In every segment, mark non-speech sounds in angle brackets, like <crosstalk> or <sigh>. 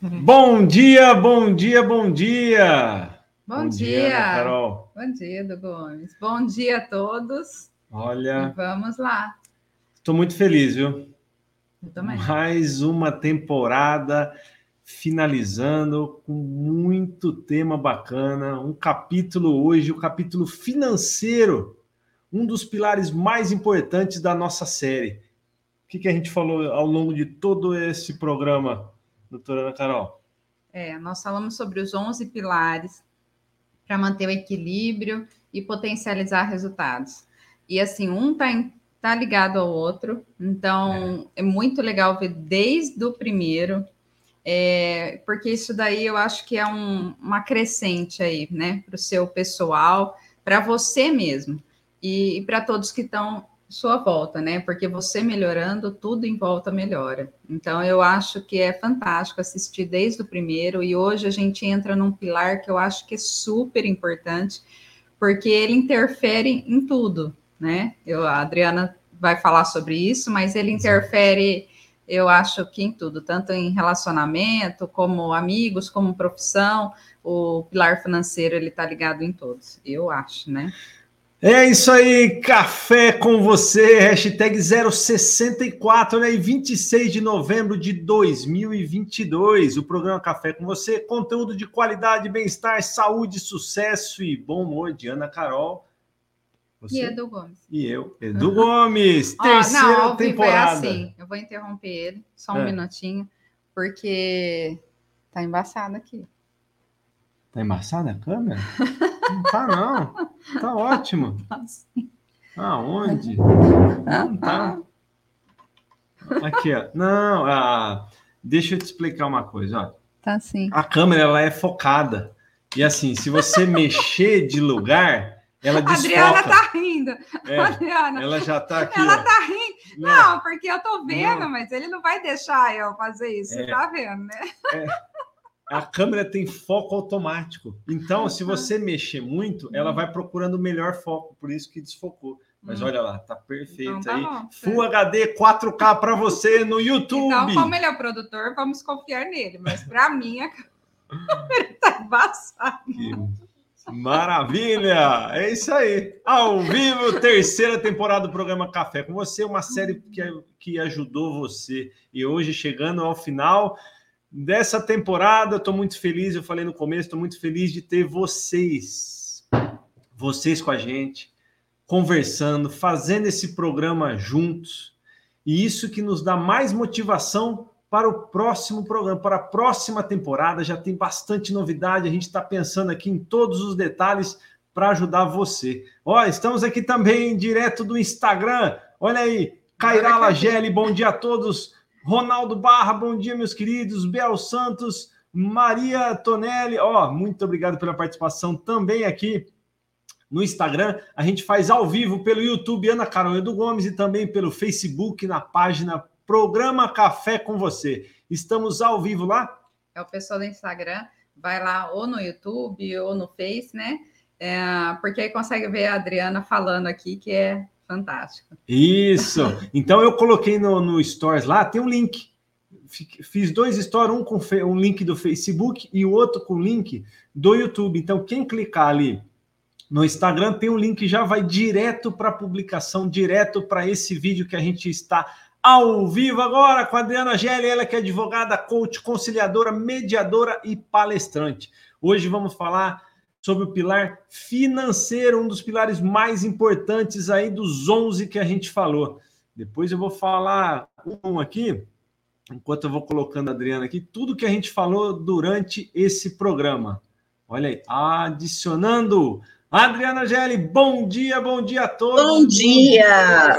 Bom dia, bom dia, bom dia. Bom, bom dia, dia Carol. Bom dia, do Gomes. Bom dia a todos. Olha. E vamos lá. Estou muito feliz, viu? Eu também. Mais uma temporada finalizando com muito tema bacana. Um capítulo hoje, o capítulo financeiro, um dos pilares mais importantes da nossa série. O que, que a gente falou ao longo de todo esse programa? Doutora Ana Carol? É, nós falamos sobre os 11 pilares para manter o equilíbrio e potencializar resultados. E assim, um está tá ligado ao outro, então é, é muito legal ver desde o primeiro, é, porque isso daí eu acho que é um, uma crescente aí, né, para o seu pessoal, para você mesmo e, e para todos que estão sua volta, né? Porque você melhorando, tudo em volta melhora. Então, eu acho que é fantástico assistir desde o primeiro, e hoje a gente entra num pilar que eu acho que é super importante, porque ele interfere em tudo, né? Eu, a Adriana vai falar sobre isso, mas ele interfere, eu acho que em tudo, tanto em relacionamento, como amigos, como profissão, o pilar financeiro ele está ligado em todos, eu acho, né? É isso aí, café com você, hashtag 064, né? E 26 de novembro de 2022, o programa Café com você, conteúdo de qualidade, bem-estar, saúde, sucesso e bom humor de Ana Carol. Você? E Edu Gomes. E eu, Edu Gomes, terceira oh, não, temporada. É assim, eu vou interromper ele, só um é. minutinho, porque tá embaçado aqui. Tá embaçada a câmera? <laughs> Não tá, não. Tá ótimo. Aonde? Não tá. Aqui, ó. Não, ah, deixa eu te explicar uma coisa, ó. Tá sim. A câmera, ela é focada. E assim, se você <laughs> mexer de lugar, ela desfoca. Adriana tá rindo. É, Adriana. Ela já tá aqui. Ela ó. tá rindo. Não, não, porque eu tô vendo, não. mas ele não vai deixar eu fazer isso. É, Você tá vendo, né? É a câmera tem foco automático. Então, se você mexer muito, ela vai procurando o melhor foco, por isso que desfocou. Mas hum. olha lá, tá perfeito então, tá aí. Bom, Full HD 4K para você no YouTube. Então, como ele é o produtor, vamos confiar nele. Mas para mim, a <laughs> câmera tá embaçada. Maravilha! É isso aí. Ao vivo, terceira temporada do programa Café com você, uma série que, que ajudou você. E hoje, chegando ao final, dessa temporada. Estou muito feliz, eu falei no começo, estou muito feliz de ter vocês, vocês com a gente, conversando, fazendo esse programa juntos. E isso que nos dá mais motivação para o próximo programa, para a próxima temporada. Já tem bastante novidade, a gente está pensando aqui em todos os detalhes para ajudar você. Ó, estamos aqui também direto do Instagram. Olha aí, Cairala Lageli, bom dia a todos. Ronaldo Barra, bom dia, meus queridos. Bel Santos, Maria Tonelli, ó, muito obrigado pela participação também aqui no Instagram. A gente faz ao vivo pelo YouTube Ana Carol Edu Gomes e também pelo Facebook na página Programa Café com Você. Estamos ao vivo lá? É o pessoal do Instagram, vai lá ou no YouTube ou no Face, né? É, porque aí consegue ver a Adriana falando aqui, que é Fantástico. Isso. Então eu coloquei no, no Stories lá, tem um link. Fiz dois stories, um com um link do Facebook e o outro com link do YouTube. Então, quem clicar ali no Instagram, tem um link já vai direto para a publicação, direto para esse vídeo que a gente está ao vivo agora com a Adriana Gelli, ela que é advogada, coach, conciliadora, mediadora e palestrante. Hoje vamos falar sobre o pilar financeiro, um dos pilares mais importantes aí dos 11 que a gente falou. Depois eu vou falar um aqui, enquanto eu vou colocando a Adriana aqui, tudo que a gente falou durante esse programa. Olha aí, adicionando. Adriana Gelli, bom dia, bom dia a todos. Bom dia.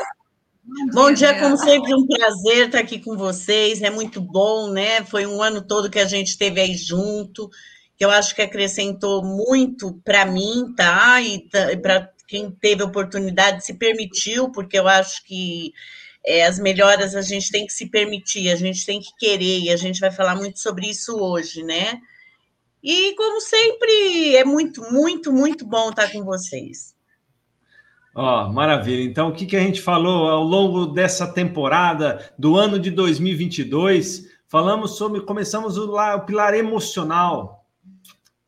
Bom dia, como sempre, um prazer estar aqui com vocês. É muito bom, né? Foi um ano todo que a gente esteve aí junto que eu acho que acrescentou muito para mim, tá? E para quem teve oportunidade se permitiu, porque eu acho que é, as melhoras a gente tem que se permitir, a gente tem que querer, e a gente vai falar muito sobre isso hoje, né? E, como sempre, é muito, muito, muito bom estar com vocês. Ó, oh, maravilha. Então, o que, que a gente falou ao longo dessa temporada do ano de 2022? Falamos sobre, começamos o, o pilar emocional,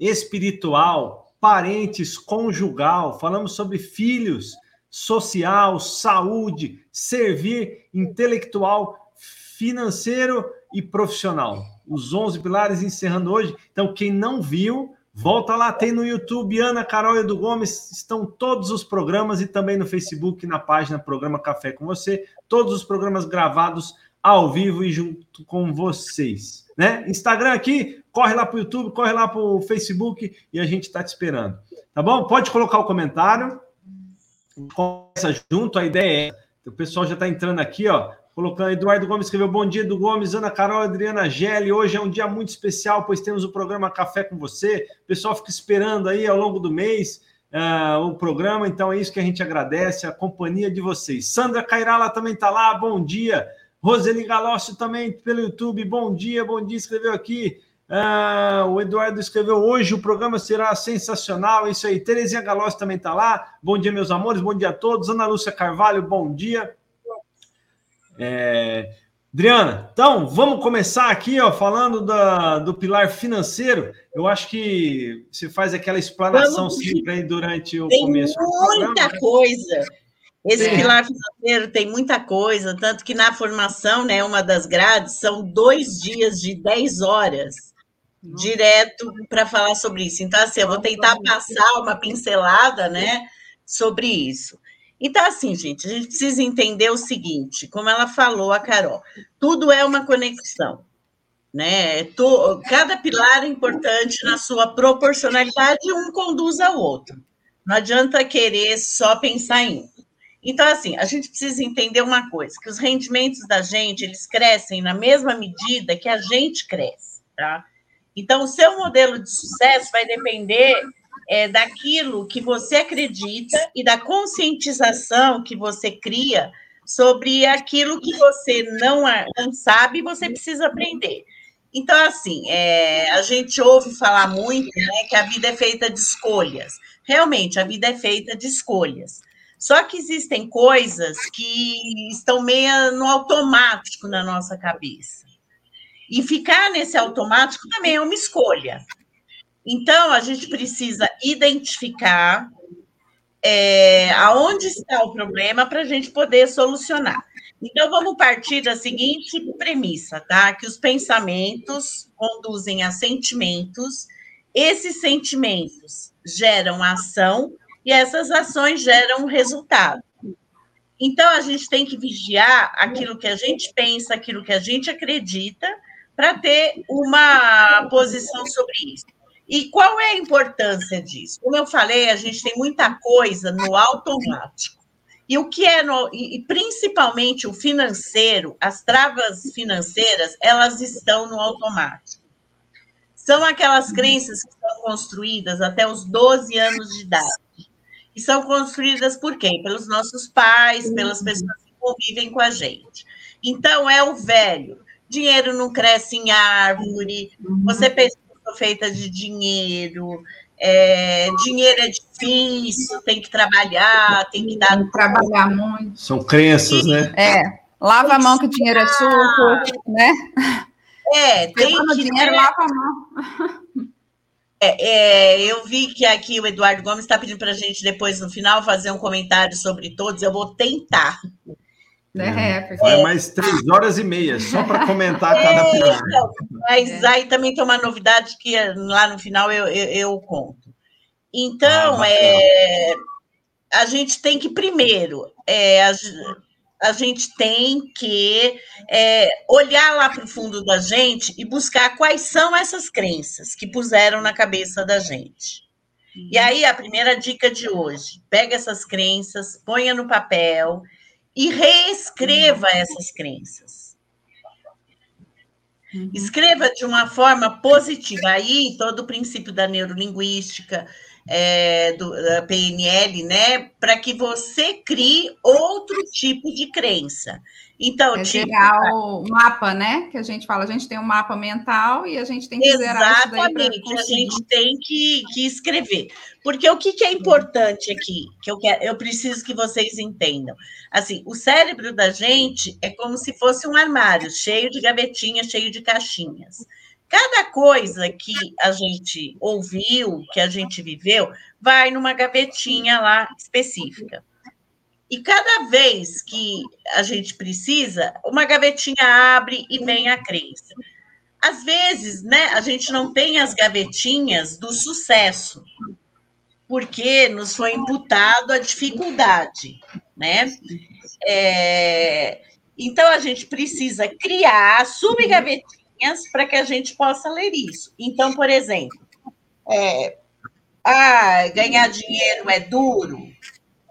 espiritual, parentes, conjugal. Falamos sobre filhos, social, saúde, servir, intelectual, financeiro e profissional. Os 11 pilares encerrando hoje. Então, quem não viu, volta lá, tem no YouTube, Ana Carol e Edu Gomes, estão todos os programas e também no Facebook, na página Programa Café com Você, todos os programas gravados ao vivo e junto com vocês. Né? Instagram aqui, corre lá para o YouTube, corre lá para o Facebook e a gente está te esperando. Tá bom? Pode colocar o comentário. Começa junto, a ideia é. O pessoal já está entrando aqui, ó. Colocando, Eduardo Gomes escreveu bom dia, do Gomes, Ana Carol, Adriana Gelli. Hoje é um dia muito especial, pois temos o programa Café com você. O pessoal fica esperando aí ao longo do mês uh, o programa, então é isso que a gente agradece, a companhia de vocês. Sandra Cairala também está lá, bom dia. Roseli Galócio também pelo YouTube, bom dia, bom dia, escreveu aqui. Uh, o Eduardo escreveu hoje, o programa será sensacional. Isso aí. Terezinha Galócio também está lá. Bom dia, meus amores, bom dia a todos. Ana Lúcia Carvalho, bom dia. É... Adriana, então vamos começar aqui, ó, falando da, do pilar financeiro. Eu acho que você faz aquela explanação vamos, sempre aí durante o tem começo. Muita coisa. Esse é. pilar financeiro tem muita coisa, tanto que na formação, né, uma das grades, são dois dias de 10 horas Nossa. direto para falar sobre isso. Então, assim, eu vou tentar passar uma pincelada, né, sobre isso. Então, assim, gente, a gente precisa entender o seguinte, como ela falou, a Carol, tudo é uma conexão. Né? Cada pilar é importante na sua proporcionalidade e um conduz ao outro. Não adianta querer só pensar em um. Então, assim, a gente precisa entender uma coisa, que os rendimentos da gente, eles crescem na mesma medida que a gente cresce, tá? Então, o seu modelo de sucesso vai depender é, daquilo que você acredita e da conscientização que você cria sobre aquilo que você não, não sabe e você precisa aprender. Então, assim, é, a gente ouve falar muito né, que a vida é feita de escolhas. Realmente, a vida é feita de escolhas. Só que existem coisas que estão meio no automático na nossa cabeça. E ficar nesse automático também é uma escolha. Então, a gente precisa identificar é, aonde está o problema para a gente poder solucionar. Então, vamos partir da seguinte premissa, tá? Que os pensamentos conduzem a sentimentos, esses sentimentos geram ação e essas ações geram resultado. Então, a gente tem que vigiar aquilo que a gente pensa, aquilo que a gente acredita, para ter uma posição sobre isso. E qual é a importância disso? Como eu falei, a gente tem muita coisa no automático. E o que é no, e principalmente o financeiro, as travas financeiras, elas estão no automático. São aquelas crenças que são construídas até os 12 anos de idade e são construídas por quem? Pelos nossos pais, pelas uhum. pessoas que convivem com a gente. Então, é o velho. Dinheiro não cresce em árvore, uhum. você pensa que feita de dinheiro, é, dinheiro é difícil, tem que trabalhar, tem que dar. Tem que trabalhar muito. São crenças, né? É. Lava a mão que o dinheiro é suco, né? É, tem que. dinheiro, lava a mão. É, é, eu vi que aqui o Eduardo Gomes está pedindo para a gente depois, no final, fazer um comentário sobre todos. Eu vou tentar. É, porque... Vai mais três horas e meia, só para comentar cada é, pilar. Então, mas é. aí também tem uma novidade que lá no final eu, eu, eu conto. Então, ah, é, a gente tem que primeiro é, a, gente tem que é, olhar lá para o fundo da gente e buscar quais são essas crenças que puseram na cabeça da gente. E aí, a primeira dica de hoje: pega essas crenças, ponha no papel e reescreva uhum. essas crenças. Uhum. Escreva de uma forma positiva. Aí, todo o princípio da neurolinguística, é, do, da PNL, né, para que você crie outro tipo de crença. Então, é tipo, o mapa, né? Que a gente fala, a gente tem um mapa mental e a gente tem que Exatamente, zerar a gente tem que, que escrever. Porque o que, que é importante aqui, que eu, quero, eu preciso que vocês entendam. Assim, o cérebro da gente é como se fosse um armário, cheio de gavetinhas, cheio de caixinhas. Cada coisa que a gente ouviu, que a gente viveu, vai numa gavetinha lá específica. E cada vez que a gente precisa, uma gavetinha abre e vem a crença. Às vezes, né, a gente não tem as gavetinhas do sucesso, porque nos foi imputado a dificuldade, né? É, então a gente precisa criar subgavetinhas para que a gente possa ler isso. Então, por exemplo, é, ah, ganhar dinheiro é duro,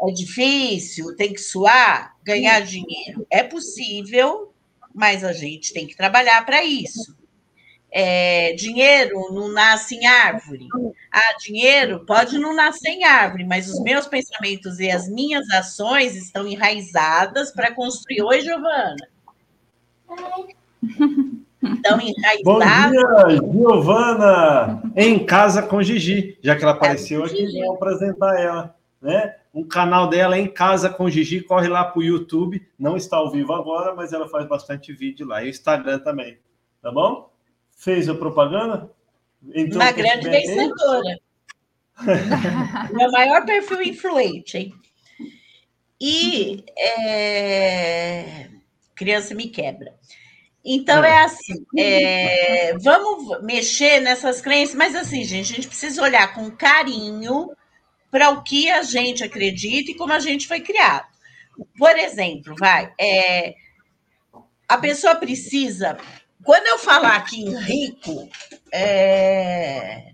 é difícil, tem que suar, ganhar dinheiro. É possível, mas a gente tem que trabalhar para isso. É, dinheiro não nasce em árvore. Ah, dinheiro pode não nascer em árvore, mas os meus pensamentos e as minhas ações estão enraizadas para construir. Oi, Giovana. <laughs> Enraizadas. Bom dia, Giovana! Em casa com Gigi, já que ela apareceu aqui, vamos apresentar ela, né? O canal dela é em casa com Gigi, corre lá para o YouTube. Não está ao vivo agora, mas ela faz bastante vídeo lá. E o Instagram também. Tá bom? Fez a propaganda? Entrou Uma grande vencedora. <laughs> Meu maior perfil influente, hein? E é... criança me quebra. Então é, é assim, é... vamos mexer nessas crenças, mas assim, gente, a gente precisa olhar com carinho para o que a gente acredita e como a gente foi criado. Por exemplo, vai, é, a pessoa precisa. Quando eu falar aqui em rico, é,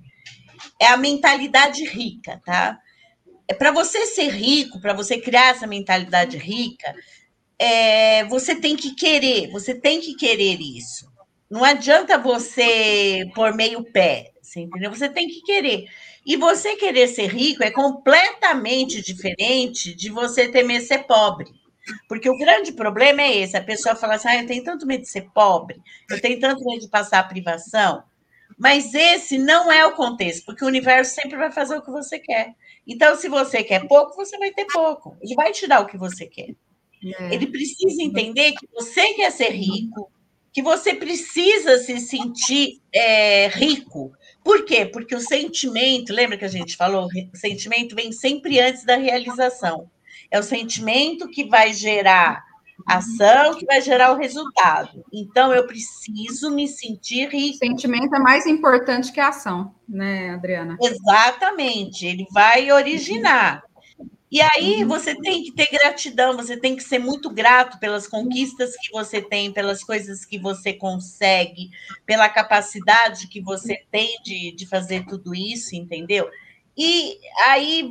é a mentalidade rica, tá? É para você ser rico, para você criar essa mentalidade rica, é, você tem que querer, você tem que querer isso. Não adianta você pôr meio pé, você entendeu? Você tem que querer. E você querer ser rico é completamente diferente de você temer ser pobre. Porque o grande problema é esse: a pessoa fala assim, ah, eu tenho tanto medo de ser pobre, eu tenho tanto medo de passar a privação. Mas esse não é o contexto, porque o universo sempre vai fazer o que você quer. Então, se você quer pouco, você vai ter pouco. Ele vai te dar o que você quer. É. Ele precisa entender que você quer ser rico, que você precisa se sentir é, rico, por quê? Porque o sentimento, lembra que a gente falou? O sentimento vem sempre antes da realização. É o sentimento que vai gerar ação, que vai gerar o resultado. Então, eu preciso me sentir rico. O sentimento é mais importante que a ação, né, Adriana? Exatamente. Ele vai originar. E aí uhum. você tem que ter gratidão, você tem que ser muito grato pelas conquistas que você tem, pelas coisas que você consegue, pela capacidade que você tem de, de fazer tudo isso, entendeu? E aí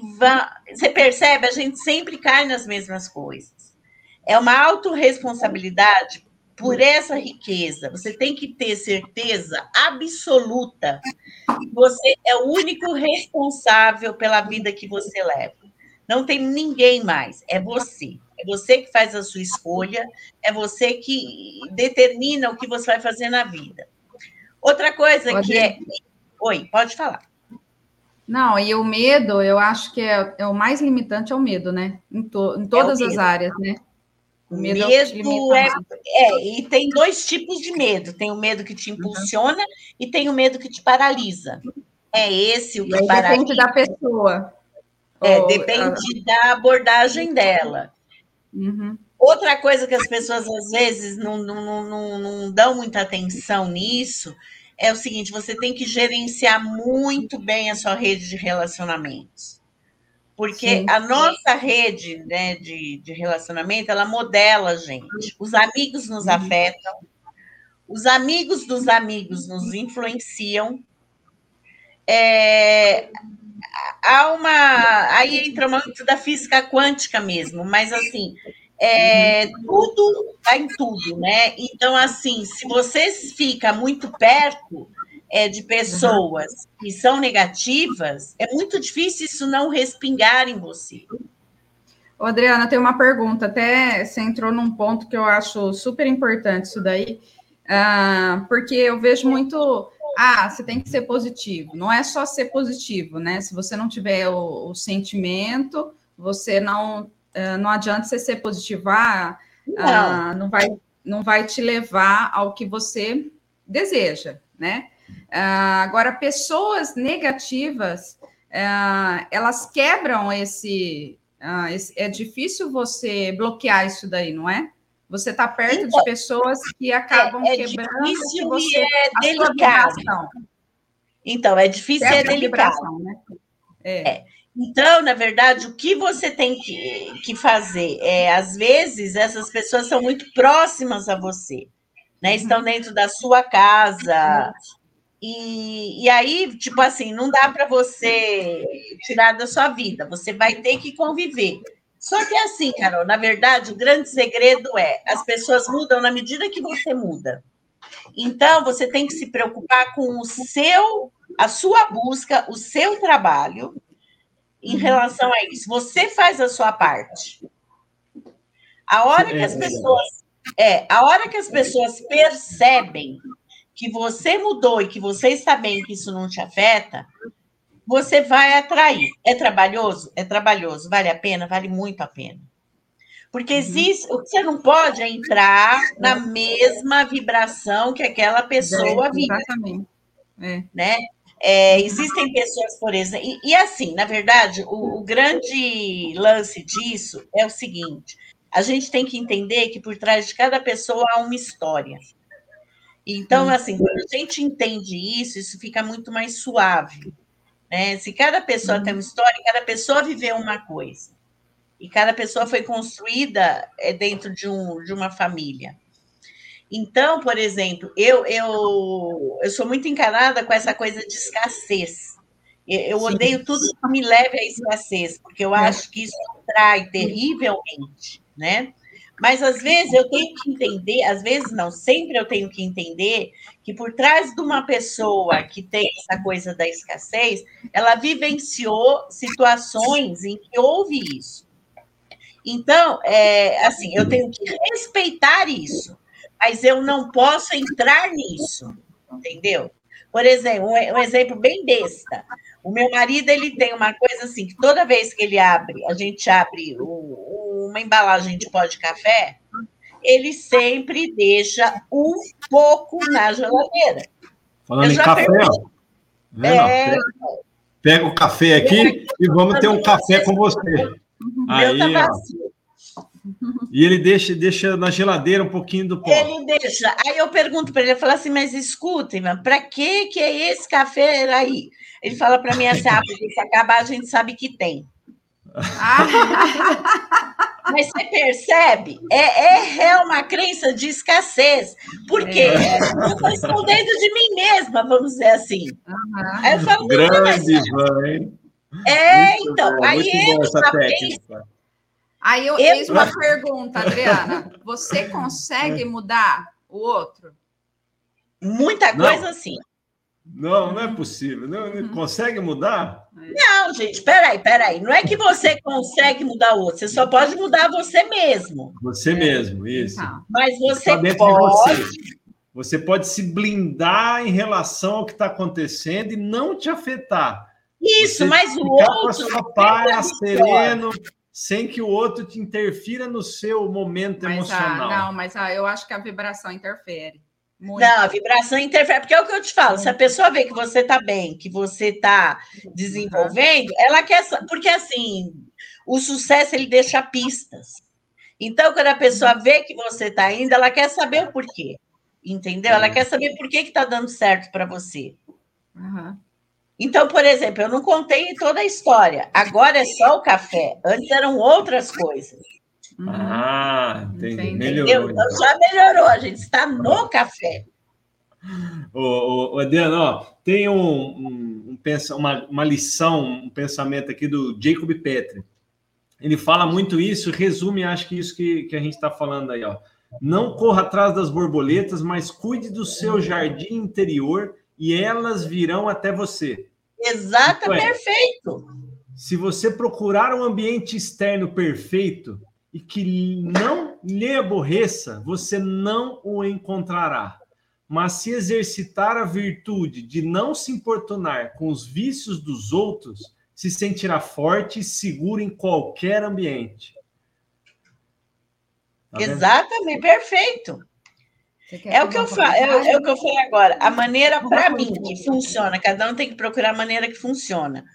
você percebe, a gente sempre cai nas mesmas coisas. É uma autorresponsabilidade por essa riqueza. Você tem que ter certeza absoluta que você é o único responsável pela vida que você leva. Não tem ninguém mais, é você. É você que faz a sua escolha, é você que determina o que você vai fazer na vida. Outra coisa pode que é. Oi, pode falar. Não, e o medo, eu acho que é, é o mais limitante é o medo, né? Em, to, em todas é as áreas, né? O medo, é medo é, é, e tem dois tipos de medo: tem o medo que te uhum. impulsiona uhum. e tem o medo que te paralisa. É esse o que paralisa. Depende da pessoa. É, depende da abordagem dela. Uhum. Outra coisa que as pessoas às vezes não, não, não, não dão muita atenção nisso é o seguinte: você tem que gerenciar muito bem a sua rede de relacionamentos. Porque sim, a nossa rede né, de, de relacionamento, ela modela a gente. Os amigos nos uhum. afetam, os amigos dos amigos nos influenciam. É, há uma. Aí entra muito da física quântica mesmo, mas assim, é, tudo está em tudo, né? Então, assim, se você fica muito perto é, de pessoas que são negativas, é muito difícil isso não respingar em você. Ô, Adriana, tem uma pergunta. Até você entrou num ponto que eu acho super importante isso daí, uh, porque eu vejo muito. Ah, você tem que ser positivo. Não é só ser positivo, né? Se você não tiver o, o sentimento, você não. Uh, não adianta você ser positivo. Ah, não. Uh, não, vai, não vai te levar ao que você deseja, né? agora, pessoas negativas, elas quebram esse, ah, é difícil você bloquear isso daí, não é? Você está perto então, de pessoas que acabam é, é quebrando difícil você, é delicado. Então, é difícil e é delicado. Né? É. é. Então, na verdade, o que você tem que, que fazer é, às vezes, essas pessoas são muito próximas a você, né? Estão uhum. dentro da sua casa, e, e aí, tipo assim, não dá para você tirar da sua vida, você vai ter que conviver. Só que é assim, Carol, na verdade, o grande segredo é as pessoas mudam na medida que você muda. Então, você tem que se preocupar com o seu, a sua busca, o seu trabalho em relação a isso. Você faz a sua parte. A hora que as pessoas é, a hora que as pessoas percebem que você mudou e que você está bem, que isso não te afeta, você vai atrair. É trabalhoso? É trabalhoso. Vale a pena? Vale muito a pena. Porque uhum. existe, o que você não pode é entrar na mesma vibração que aquela pessoa é, vive. Exatamente. É. Né? É, existem pessoas, por exemplo, e, e assim, na verdade, o, o, grande lance disso é o seguinte: a gente tem que entender que por trás de cada pessoa há uma história. Então, assim, quando a gente entende isso, isso fica muito mais suave. Né? Se cada pessoa tem uma história, cada pessoa viveu uma coisa. E cada pessoa foi construída é, dentro de, um, de uma família. Então, por exemplo, eu, eu, eu sou muito encanada com essa coisa de escassez. Eu, eu odeio tudo que me leve à escassez, porque eu é. acho que isso atrai terrivelmente, né? Mas às vezes eu tenho que entender, às vezes não, sempre eu tenho que entender que por trás de uma pessoa que tem essa coisa da escassez, ela vivenciou situações em que houve isso. Então, é, assim, eu tenho que respeitar isso, mas eu não posso entrar nisso, entendeu? Por exemplo, um, exemplo bem besta. O meu marido ele tem uma coisa assim que toda vez que ele abre, a gente abre o, uma embalagem de pó de café, ele sempre deixa um pouco na geladeira. Falando em café, é... pega o café aqui e vamos ter um café com você. Aí, E ele deixa, deixa na geladeira um pouquinho do pó. Ele deixa. Aí eu pergunto para ele, eu falo assim, mas escuta, para que que é esse café aí? Ele fala para mim assim, ah, porque se acabar a gente sabe que tem. <laughs> Mas você percebe? É, é, é uma crença de escassez. Por quê? É. Eu estou escondendo de mim mesma, vamos dizer assim. Uhum. Aí eu falo, Grande, mãe. É, muito então, bom, aí eu Aí eu, eu fiz uma pergunta, Adriana. Você consegue mudar o outro? Muita coisa, Não. sim. Não, não é possível. Não, não consegue mudar? Não, gente, peraí, peraí. Não é que você consegue mudar o outro, você só pode mudar você mesmo. Você mesmo, isso. Então. Mas você pode. Você. você pode se blindar em relação ao que está acontecendo e não te afetar. Isso, você mas o outro. Com a sua paz, sereno, sem que o outro te interfira no seu momento mas, emocional. Ah, não, mas ah, eu acho que a vibração interfere. Muito. Não, a vibração interfere, porque é o que eu te falo, se a pessoa vê que você está bem, que você está desenvolvendo, ela quer, porque assim, o sucesso ele deixa pistas. Então, quando a pessoa vê que você está indo, ela quer saber o porquê, entendeu? Ela quer saber por que está dando certo para você. Uhum. Então, por exemplo, eu não contei toda a história, agora é só o café, antes eram outras coisas. Uhum. Ah, entendi. Melhorou. Então. Já melhorou, a gente está no café. Ô, ô, ô Adriano, ó, tem um, um, um, uma, uma lição, um pensamento aqui do Jacob Petri. Ele fala muito isso, resume, acho que isso que, que a gente está falando aí, ó. Não corra atrás das borboletas, mas cuide do seu jardim interior e elas virão até você. Exato, é, perfeito. se você procurar um ambiente externo perfeito e que não lhe aborreça, você não o encontrará. Mas se exercitar a virtude de não se importunar com os vícios dos outros, se sentirá forte e seguro em qualquer ambiente. Tá Exatamente, perfeito. É o, que eu falo, é, é, o que eu falei agora. A maneira, para mim, que funciona, cada um tem que procurar a maneira que funciona.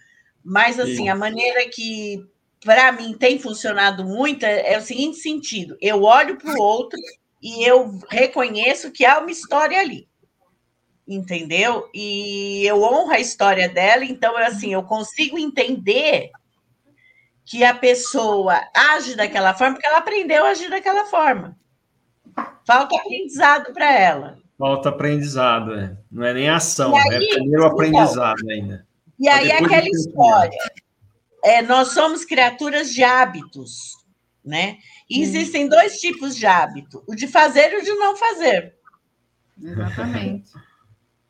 Mas, assim, Sim. a maneira que, para mim, tem funcionado muito é, é o seguinte sentido: eu olho para o outro e eu reconheço que há uma história ali. Entendeu? E eu honro a história dela, então, assim, eu consigo entender que a pessoa age daquela forma, porque ela aprendeu a agir daquela forma. Falta aprendizado para ela. Falta aprendizado, é. não é nem ação, é aí, é primeiro então, aprendizado ainda. E aí aquela história. É, nós somos criaturas de hábitos, né? E hum. existem dois tipos de hábito: o de fazer e o de não fazer. Exatamente. <laughs>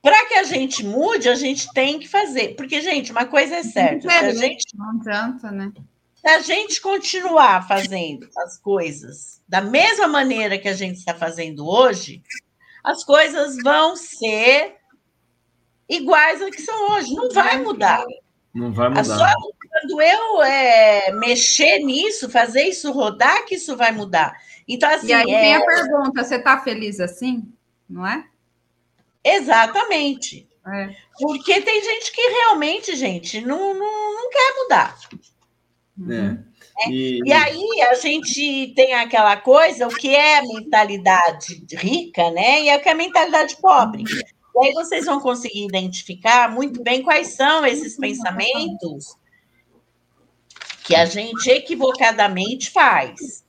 Para que a gente mude, a gente tem que fazer. Porque, gente, uma coisa é certa: se a gente, não adianta, né? Se a gente continuar fazendo as coisas da mesma maneira que a gente está fazendo hoje, as coisas vão ser iguais ao que são hoje. Não vai mudar. Não vai mudar. Só quando eu é, mexer nisso, fazer isso rodar, que isso vai mudar. Então, assim. E aí é... vem a pergunta: você está feliz assim? Não é? Exatamente. É. Porque tem gente que realmente, gente, não, não, não quer mudar. É. É. E... e... aí a gente tem aquela coisa, o que é a mentalidade rica, né? E o que é a mentalidade pobre. E aí vocês vão conseguir identificar muito bem quais são esses pensamentos que a gente equivocadamente faz.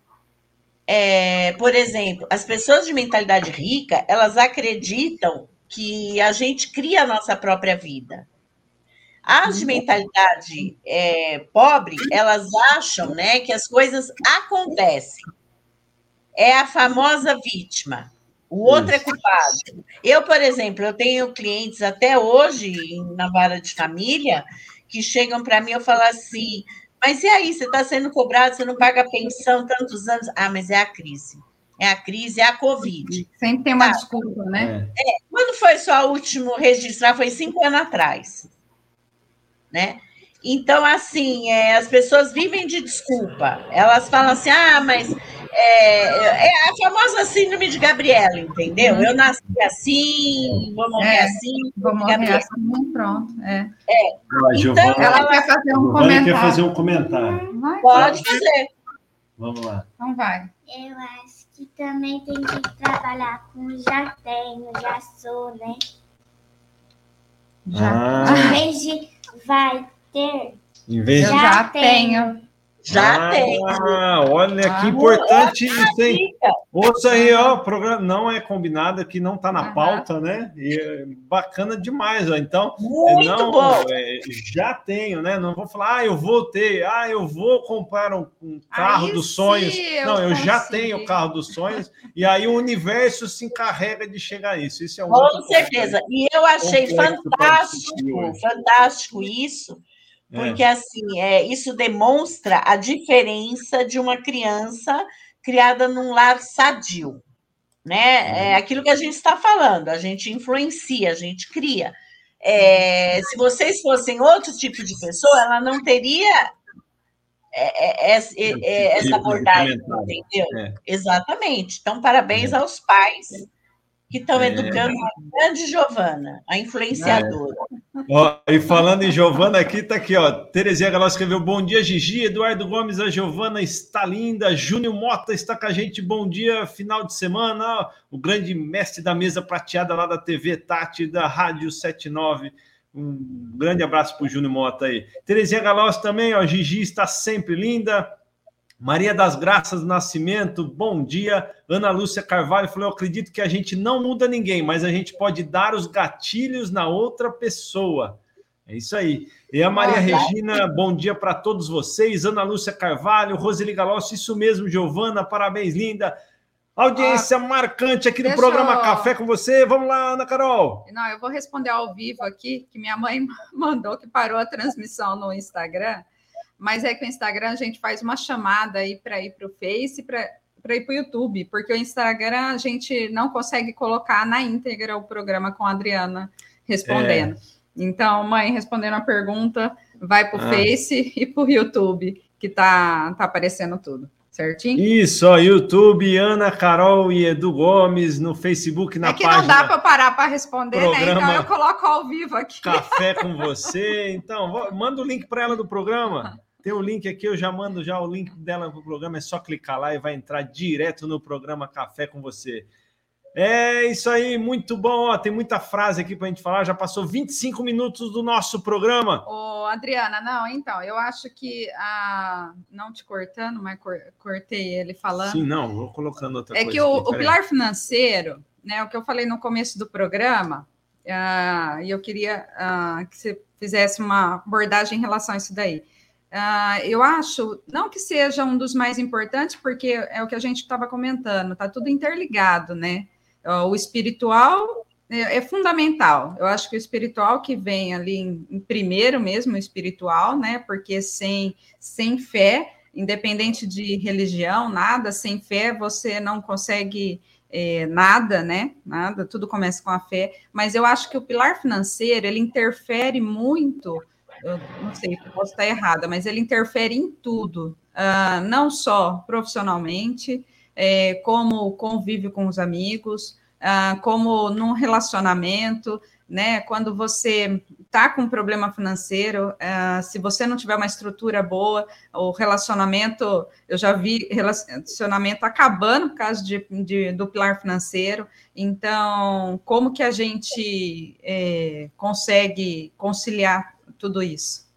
É, por exemplo, as pessoas de mentalidade rica, elas acreditam que a gente cria a nossa própria vida. As de mentalidade é, pobre, elas acham né, que as coisas acontecem. É a famosa vítima. O outro é culpado. Eu, por exemplo, eu tenho clientes até hoje na vara de família que chegam para mim e falam assim: mas e aí, você está sendo cobrado, você não paga pensão tantos anos? Ah, mas é a crise. É a crise, é a Covid. Sempre tem uma tá. desculpa, né? É. Quando foi só o último registrar? Foi cinco anos atrás né? Então, assim, é, as pessoas vivem de desculpa. Elas falam assim, ah, mas é, é a famosa síndrome de Gabriela, entendeu? Uhum. Eu nasci assim, vou morrer é, assim. Vou morrer Gabriela. assim, pronto. É. é. Ah, então, ela, ela, quer fazer um comentário. quer fazer um comentário. Vai, Pode fazer. Vamos lá. Então vai. Eu acho que também tem que trabalhar com já tenho, já sou, né? Já. Ah. Em vez de vai ter. Em vez de... Eu já tenho. Já ah, tem. Olha que ah, importante isso, hein? Ouça aí, ó, o programa não é combinado, que não está na pauta, né? E é bacana demais, ó. Então, Muito não, bom. É, já tenho, né? Não vou falar, ah, eu vou ter, ah, eu vou comprar um, um carro aí dos sonhos. Eu não, eu consegui. já tenho o carro dos sonhos, e aí o universo se encarrega de chegar a isso. Isso é um Com certeza. E eu achei fantástico, fantástico isso porque, é. assim, é, isso demonstra a diferença de uma criança criada num lar sadio. Né? É uhum. aquilo que a gente está falando, a gente influencia, a gente cria. É, se vocês fossem outro tipo de pessoa, ela não teria é, é, é, essa abordagem, entendeu? Exatamente. Então, parabéns aos pais que estão é. educando a grande Giovana, a influenciadora. Ó, e falando em Giovana, aqui tá aqui, ó. Terezinha Galó escreveu: Bom dia, Gigi. Eduardo Gomes, a Giovana está linda. Júnior Mota está com a gente. Bom dia, final de semana. O grande mestre da mesa prateada lá da TV Tati, da Rádio 79. Um grande abraço para o Júnior Mota aí. Terezinha Galós também, ó. Gigi está sempre linda. Maria das Graças Nascimento, bom dia. Ana Lúcia Carvalho falou: Eu acredito que a gente não muda ninguém, mas a gente pode dar os gatilhos na outra pessoa. É isso aí. E a Maria Regina, bom dia para todos vocês. Ana Lúcia Carvalho, Roseli Galossi, isso mesmo, Giovana, parabéns, linda. Audiência ah, marcante aqui no programa eu... Café com você. Vamos lá, Ana Carol. Não, eu vou responder ao vivo aqui, que minha mãe <laughs> mandou que parou a transmissão no Instagram. Mas é que o Instagram a gente faz uma chamada aí para ir para o Face, para ir para o YouTube, porque o Instagram a gente não consegue colocar na íntegra o programa com a Adriana respondendo. É. Então, mãe, respondendo a pergunta, vai para o ah. Face e para o YouTube, que tá, tá aparecendo tudo. Certinho? Isso, ó, YouTube, Ana Carol e Edu Gomes, no Facebook, na página. É que página, não dá para parar para responder, né? Então eu coloco ao vivo aqui. Café com você. Então, manda o link para ela do programa. <laughs> Tem o um link aqui, eu já mando já o link dela pro programa, é só clicar lá e vai entrar direto no programa Café com você. É isso aí, muito bom. Ó, tem muita frase aqui para a gente falar. Já passou 25 minutos do nosso programa. Ô, Adriana, não, então, eu acho que a. Não te cortando, mas cortei ele falando. Sim, não, vou colocando outra é coisa. É que o, o, pilar financeiro, né, o que eu falei no começo do programa, uh, e eu queria uh, que você fizesse uma abordagem em relação a isso daí. Uh, eu acho, não que seja um dos mais importantes, porque é o que a gente estava comentando, está tudo interligado, né? O espiritual é, é, fundamental. Eu acho que o espiritual que vem ali em, em, primeiro mesmo, o espiritual, né? Porque sem, sem fé, independente de religião, nada, sem fé você não consegue é, nada, né? Nada, tudo começa com a fé. Mas eu acho que o pilar financeiro ele interfere muito. Eu não sei, posso estar errada, mas ele interfere em tudo, uh, não só profissionalmente, é, como convívio com os amigos, ah, como num relacionamento, né? Quando você está com um problema financeiro, ah, se você não tiver uma estrutura boa, o relacionamento, eu já vi relacionamento acabando por causa de, de do pilar financeiro. Então, como que a gente é, consegue conciliar tudo isso?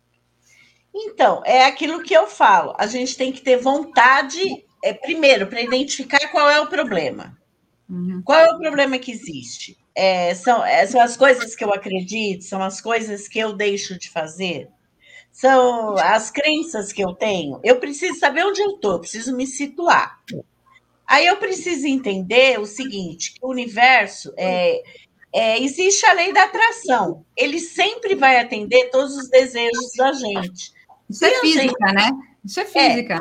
Então, é aquilo que eu falo. A gente tem que ter vontade é, primeiro, para identificar qual é o problema. Uhum. Qual é o problema que existe? É, são, é, são as coisas que eu acredito, são as coisas que eu deixo de fazer, são as crenças que eu tenho. Eu preciso saber onde eu estou, preciso me situar. Aí eu preciso entender o seguinte: que o universo é, é, existe a lei da atração. Ele sempre vai atender todos os desejos da gente. Isso é física, gente... né? Isso é física.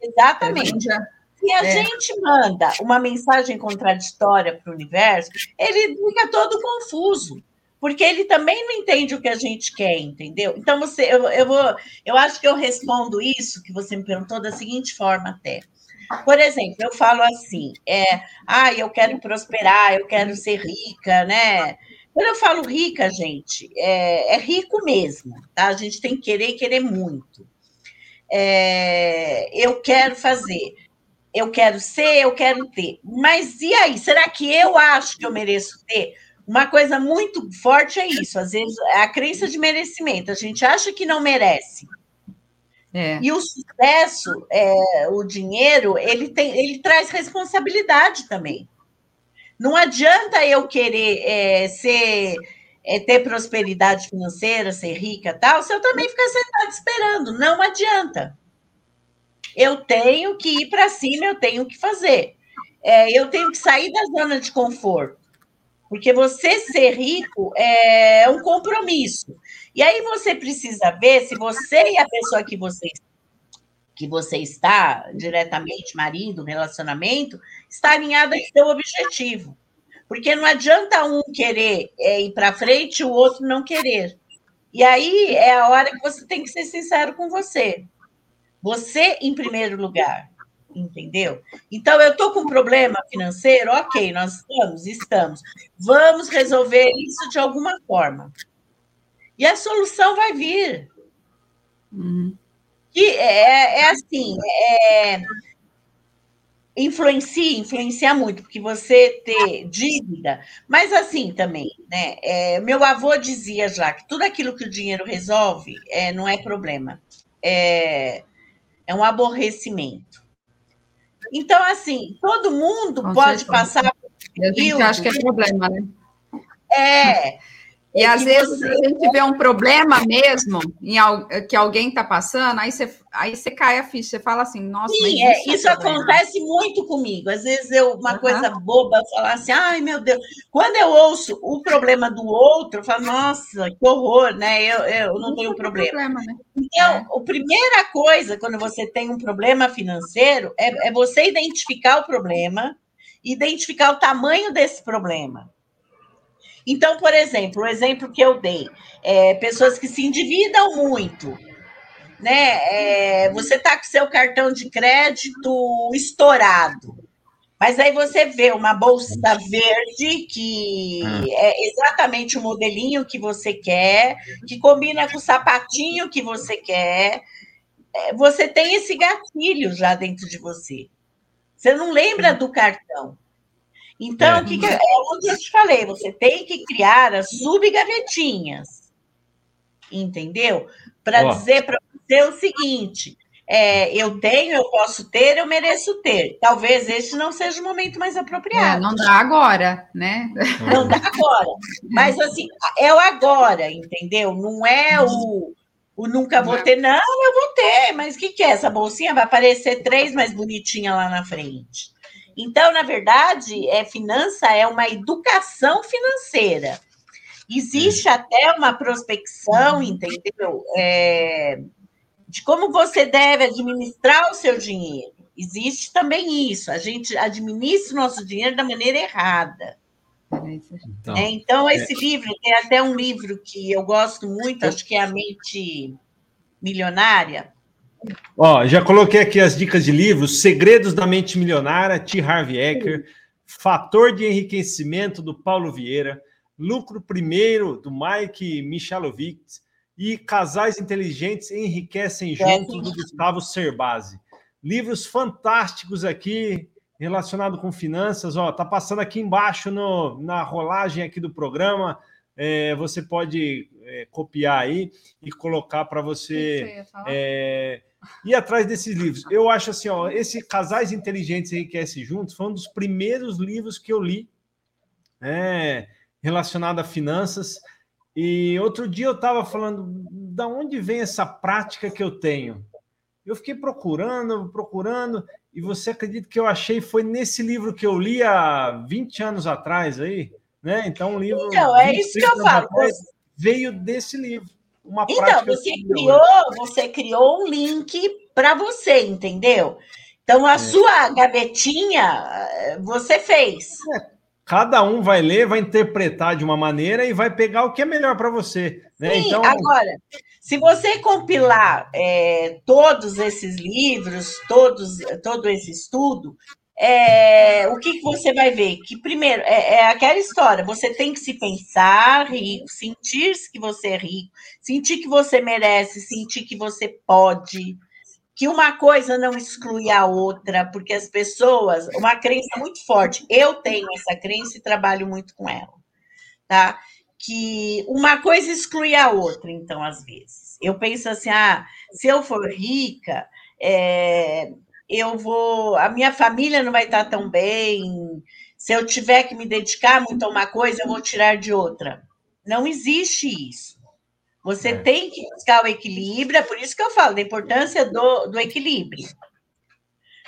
É, Exatamente. Se a é. gente manda uma mensagem contraditória para o universo, ele fica todo confuso, porque ele também não entende o que a gente quer, entendeu? Então você, eu, eu vou, eu acho que eu respondo isso que você me perguntou da seguinte forma até. Por exemplo, eu falo assim, é, ah, eu quero prosperar, eu quero ser rica, né? Quando eu falo rica, gente, é, é rico mesmo, tá? A gente tem que querer e querer muito é, eu quero fazer, eu quero ser, eu quero ter. Mas e aí? Será que eu acho que eu mereço ter? Uma coisa muito forte é isso, às vezes é a crença de merecimento. A gente acha que não merece. É. E o sucesso, é, o dinheiro, ele tem, ele traz responsabilidade também. Não adianta eu querer é, ser é, ter prosperidade financeira, ser rica tal, se eu também ficar sentado esperando, não adianta. Eu tenho que ir para cima, eu tenho que fazer. É, eu tenho que sair da zona de conforto. Porque você ser rico é um compromisso. E aí você precisa ver se você e a pessoa que você que você está diretamente, marido, relacionamento, está alinhada com seu objetivo. Porque não adianta um querer é, ir para frente e o outro não querer. E aí é a hora que você tem que ser sincero com você. Você em primeiro lugar, entendeu? Então, eu estou com um problema financeiro, ok, nós estamos, estamos. Vamos resolver isso de alguma forma. E a solução vai vir. Uhum. Que é, é assim, é, influencia, influencia muito, porque você ter dívida, mas assim também, né? É, meu avô dizia já que tudo aquilo que o dinheiro resolve é, não é problema, é, é um aborrecimento. Então, assim, todo mundo Com pode certeza. passar. Eu acho que é problema, né? É. <laughs> E é às vezes você... a gente vê um problema mesmo em, que alguém está passando, aí você, aí você cai a ficha, você fala assim, nossa, Sim, mas isso, é, isso é acontece muito comigo. Às vezes eu, uma uhum. coisa boba, falar assim, ai meu Deus. Quando eu ouço o problema do outro, eu falo, nossa, que horror, né? Eu, eu não, não tenho problema. problema né? Então, é. a primeira coisa, quando você tem um problema financeiro, é, é você identificar o problema, identificar o tamanho desse problema. Então, por exemplo, o exemplo que eu dei, é, pessoas que se endividam muito, né? É, você está com seu cartão de crédito estourado, mas aí você vê uma bolsa verde que é exatamente o modelinho que você quer, que combina com o sapatinho que você quer. É, você tem esse gatilho já dentro de você. Você não lembra do cartão. Então, é. o que, que é, é o que eu te falei? Você tem que criar as subgavetinhas, entendeu? Para dizer para você o seguinte: é, eu tenho, eu posso ter, eu mereço ter. Talvez este não seja o momento mais apropriado. É, não dá agora, né? Não dá agora. Mas assim, é o agora, entendeu? Não é o, o nunca vou ter, não, eu vou ter. Mas o que, que é? Essa bolsinha vai aparecer três mais bonitinha lá na frente. Então, na verdade, é finança é uma educação financeira. Existe é. até uma prospecção, entendeu? É, de como você deve administrar o seu dinheiro. Existe também isso. A gente administra o nosso dinheiro da maneira errada. Então, é, então esse é... livro, tem até um livro que eu gosto muito, acho que é A Mente Milionária, Ó, já coloquei aqui as dicas de livros: Segredos da Mente Milionária, T. Harvey Eker, Fator de Enriquecimento, do Paulo Vieira, Lucro Primeiro, do Mike Michalovic, e Casais Inteligentes Enriquecem Juntos, do Gustavo Cerbasi. Livros fantásticos aqui, relacionado com finanças. Ó, tá passando aqui embaixo no, na rolagem aqui do programa. É, você pode é, copiar aí e colocar para você é, ir atrás desses livros. Eu acho assim, ó, esse Casais Inteligentes Enriquece Juntos foi um dos primeiros livros que eu li é, relacionado a finanças. E outro dia eu estava falando, da onde vem essa prática que eu tenho? Eu fiquei procurando, procurando, e você acredita que eu achei foi nesse livro que eu li há 20 anos atrás aí, né? Então, um livro. Então, é isso que eu falo. Atrás, veio desse livro. Uma então, você criou, você criou um link para você, entendeu? Então, a é. sua gavetinha você fez. É. Cada um vai ler, vai interpretar de uma maneira e vai pegar o que é melhor para você. Né? Sim, então... agora, se você compilar é, todos esses livros, todos, todo esse estudo, é, o que, que você vai ver? Que primeiro é, é, aquela história, você tem que se pensar rico, sentir que você é rico, sentir que você merece, sentir que você pode, que uma coisa não exclui a outra, porque as pessoas, uma crença muito forte, eu tenho essa crença e trabalho muito com ela, tá? Que uma coisa exclui a outra, então, às vezes. Eu penso assim, ah, se eu for rica, é, eu vou, a minha família não vai estar tão bem. Se eu tiver que me dedicar muito a uma coisa, eu vou tirar de outra. Não existe isso. Você é. tem que buscar o equilíbrio, é por isso que eu falo da importância do, do equilíbrio.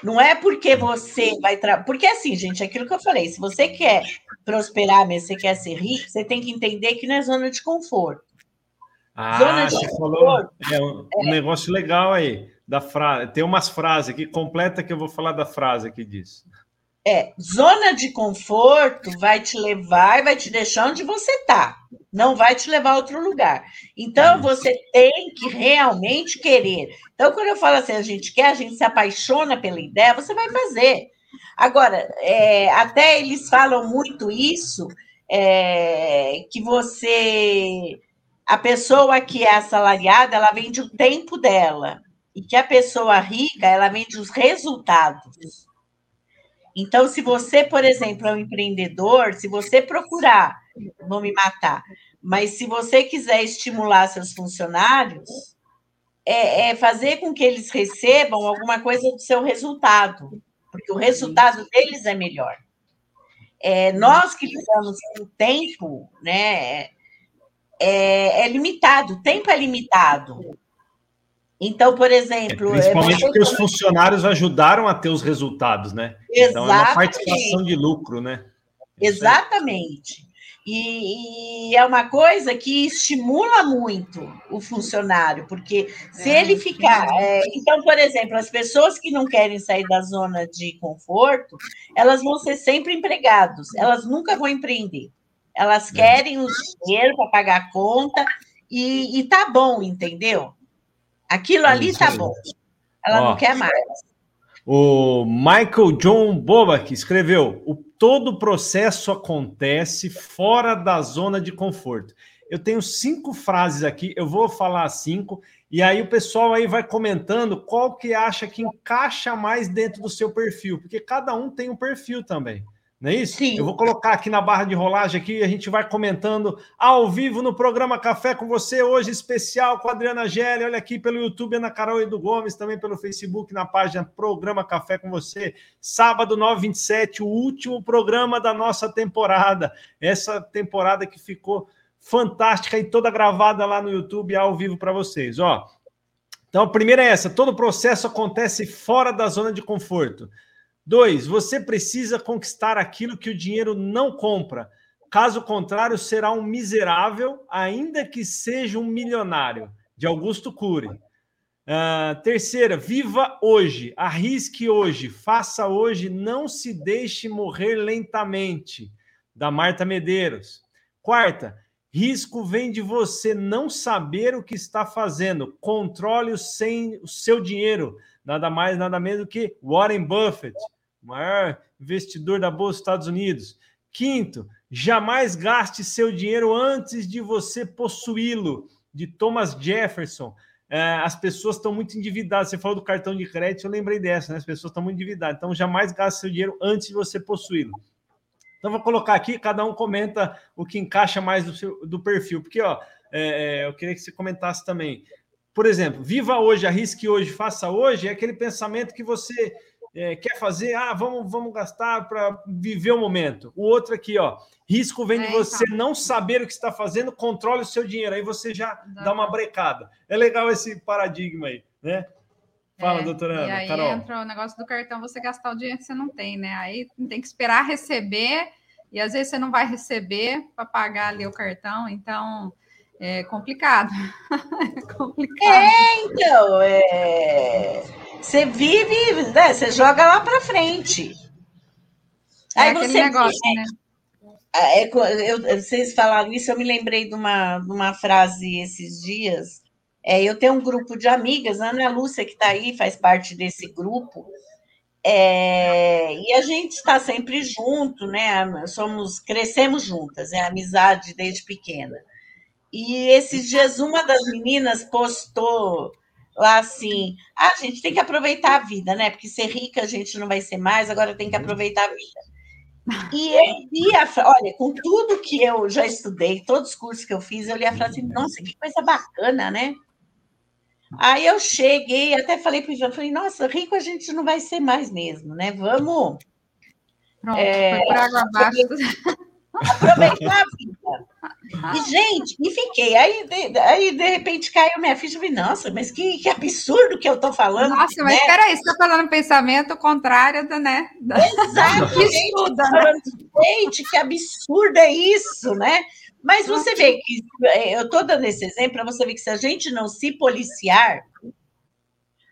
Não é porque você vai. Tra... Porque assim, gente, é aquilo que eu falei: se você quer prosperar, mesmo você quer ser rico, você tem que entender que não é zona de conforto. Ah, zona de você conforto, falou é um, é. um negócio legal aí da frase. Tem umas frases aqui completa que eu vou falar da frase aqui disso. É, zona de conforto vai te levar e vai te deixar onde você está, não vai te levar a outro lugar. Então, você tem que realmente querer. Então, quando eu falo assim, a gente quer, a gente se apaixona pela ideia, você vai fazer. Agora, é, até eles falam muito isso, é, que você. A pessoa que é assalariada, ela vende o tempo dela e que a pessoa rica, ela vende os resultados. Então, se você, por exemplo, é um empreendedor, se você procurar, vou me matar, mas se você quiser estimular seus funcionários, é, é, fazer com que eles recebam alguma coisa do seu resultado, porque o resultado deles é melhor. É, nós que lidamos com o tempo, né? é, é limitado, o tempo é limitado. Então, por exemplo. É, principalmente porque os funcionários ajudaram a ter os resultados, né? Exatamente. Então, é uma participação de lucro, né? Exatamente. E, e, é uma coisa que estimula muito o funcionário, porque se é, ele ficar. É, então, por exemplo, as pessoas que não querem sair da zona de conforto, elas vão ser sempre empregados, elas nunca vão empreender. Elas é. querem o dinheiro para pagar a conta e, e tá bom, entendeu? Aquilo ali tá bom. Ela Ó, não quer mais. O Michael John Bobak escreveu: o, todo o processo acontece fora da zona de conforto. Eu tenho cinco frases aqui, eu vou falar cinco, e aí o pessoal aí vai comentando qual que acha que encaixa mais dentro do seu perfil, porque cada um tem um perfil também. Não é isso? Sim. Eu vou colocar aqui na barra de rolagem aqui, a gente vai comentando ao vivo no programa Café com você, hoje especial com a Adriana Gelli, olha aqui pelo YouTube, Ana Carol Edu Gomes, também pelo Facebook, na página Programa Café com você, sábado 927, o último programa da nossa temporada, essa temporada que ficou fantástica e toda gravada lá no YouTube, ao vivo para vocês, ó. Então, a primeira é essa, todo o processo acontece fora da zona de conforto. Dois, você precisa conquistar aquilo que o dinheiro não compra. Caso contrário, será um miserável, ainda que seja um milionário. De Augusto Cury. Uh, terceira, viva hoje, arrisque hoje, faça hoje, não se deixe morrer lentamente. Da Marta Medeiros. Quarta, risco vem de você não saber o que está fazendo. Controle o, sem, o seu dinheiro nada mais, nada menos do que Warren Buffett, o maior investidor da Bolsa dos Estados Unidos. Quinto, jamais gaste seu dinheiro antes de você possuí-lo, de Thomas Jefferson. É, as pessoas estão muito endividadas. Você falou do cartão de crédito, eu lembrei dessa, né? As pessoas estão muito endividadas. Então, jamais gaste seu dinheiro antes de você possuí-lo. Então, vou colocar aqui, cada um comenta o que encaixa mais do, seu, do perfil. Porque, ó, é, é eu queria que você comentasse também. Por exemplo, viva hoje, arrisque hoje, faça hoje, é aquele pensamento que você é, quer fazer, ah, vamos, vamos gastar para viver o momento. O outro aqui, ó, risco vem de é, você então. não saber o que está fazendo, controle o seu dinheiro, aí você já dá, dá uma brecada. É legal esse paradigma aí, né? Fala, é, doutora Ana, e aí Carol. entra o negócio do cartão, você gastar o dinheiro que você não tem, né? Aí tem que esperar receber, e às vezes você não vai receber para pagar ali o cartão, então é complicado. <laughs> é complicado. É, então, é... você vive, né? Você joga lá para frente. É Aí você negócio, vê, né? É, eu, vocês falaram isso, eu me lembrei de uma, de uma frase esses dias. É, eu tenho um grupo de amigas, a Ana Lúcia, que está aí, faz parte desse grupo, é, e a gente está sempre junto, né? Somos, crescemos juntas, é amizade desde pequena. E esses dias uma das meninas postou lá assim: ah, a gente tem que aproveitar a vida, né? Porque ser rica a gente não vai ser mais, agora tem que aproveitar a vida. E, e a, olha, com tudo que eu já estudei, todos os cursos que eu fiz, eu li a frase assim: nossa, que coisa bacana, né? Aí eu cheguei, até falei para o João, falei, nossa, rico a gente não vai ser mais mesmo, né? Vamos. Pronto, é, foi por água abaixo. Aproveitar a vida. E, gente, e fiquei. Aí de, aí, de repente, caiu minha ficha e falei, nossa, mas que, que absurdo que eu estou falando. Nossa, mas né? peraí, você está falando pensamento contrário do, né? Exatamente. <laughs> né? Gente, que absurdo é isso, né? Mas você vê que é, eu estou dando esse exemplo para você ver que se a gente não se policiar,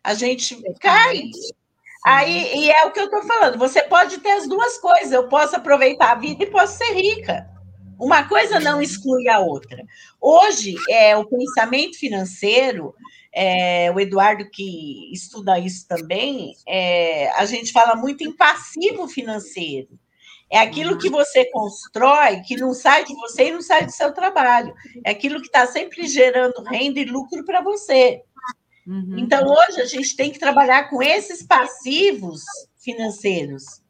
a gente cai. Aí, e é o que eu estou falando. Você pode ter as duas coisas. Eu posso aproveitar a vida e posso ser rica. Uma coisa não exclui a outra. Hoje, é, o pensamento financeiro, é, o Eduardo que estuda isso também, é, a gente fala muito em passivo financeiro. É aquilo que você constrói, que não sai de você e não sai do seu trabalho. É aquilo que está sempre gerando renda e lucro para você. Uhum. Então, hoje, a gente tem que trabalhar com esses passivos financeiros,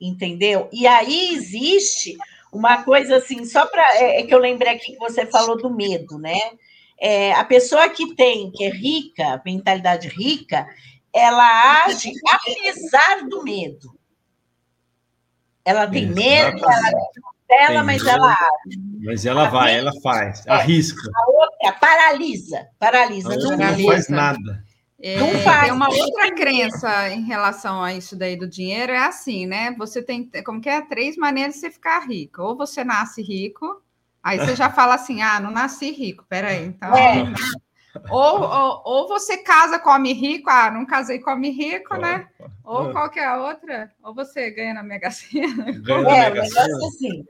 entendeu? E aí existe uma coisa assim, só para. É, é, que eu lembrei aqui que você falou do medo, né? É, a pessoa que tem, que é rica, mentalidade rica, ela age apesar do medo. Ela tem medo, ela, dela, mas ela. Mas ela vai, ela faz, é. arrisca. A outra paralisa, paralisa, a não, não faz nada. É, não faz. Tem uma outra crença em relação a isso daí do dinheiro, é assim, né? Você tem, como que é, três maneiras de você ficar rico. Ou você nasce rico, aí você <laughs> já fala assim, ah, não nasci rico, peraí, então... É. <laughs> Ou, ou, ou, você casa, come rico, ah, não casei, come rico, né? Ou qualquer outra, ou você ganha na Mega Sena. <laughs> Ganha na é, Mega Sena. Assim.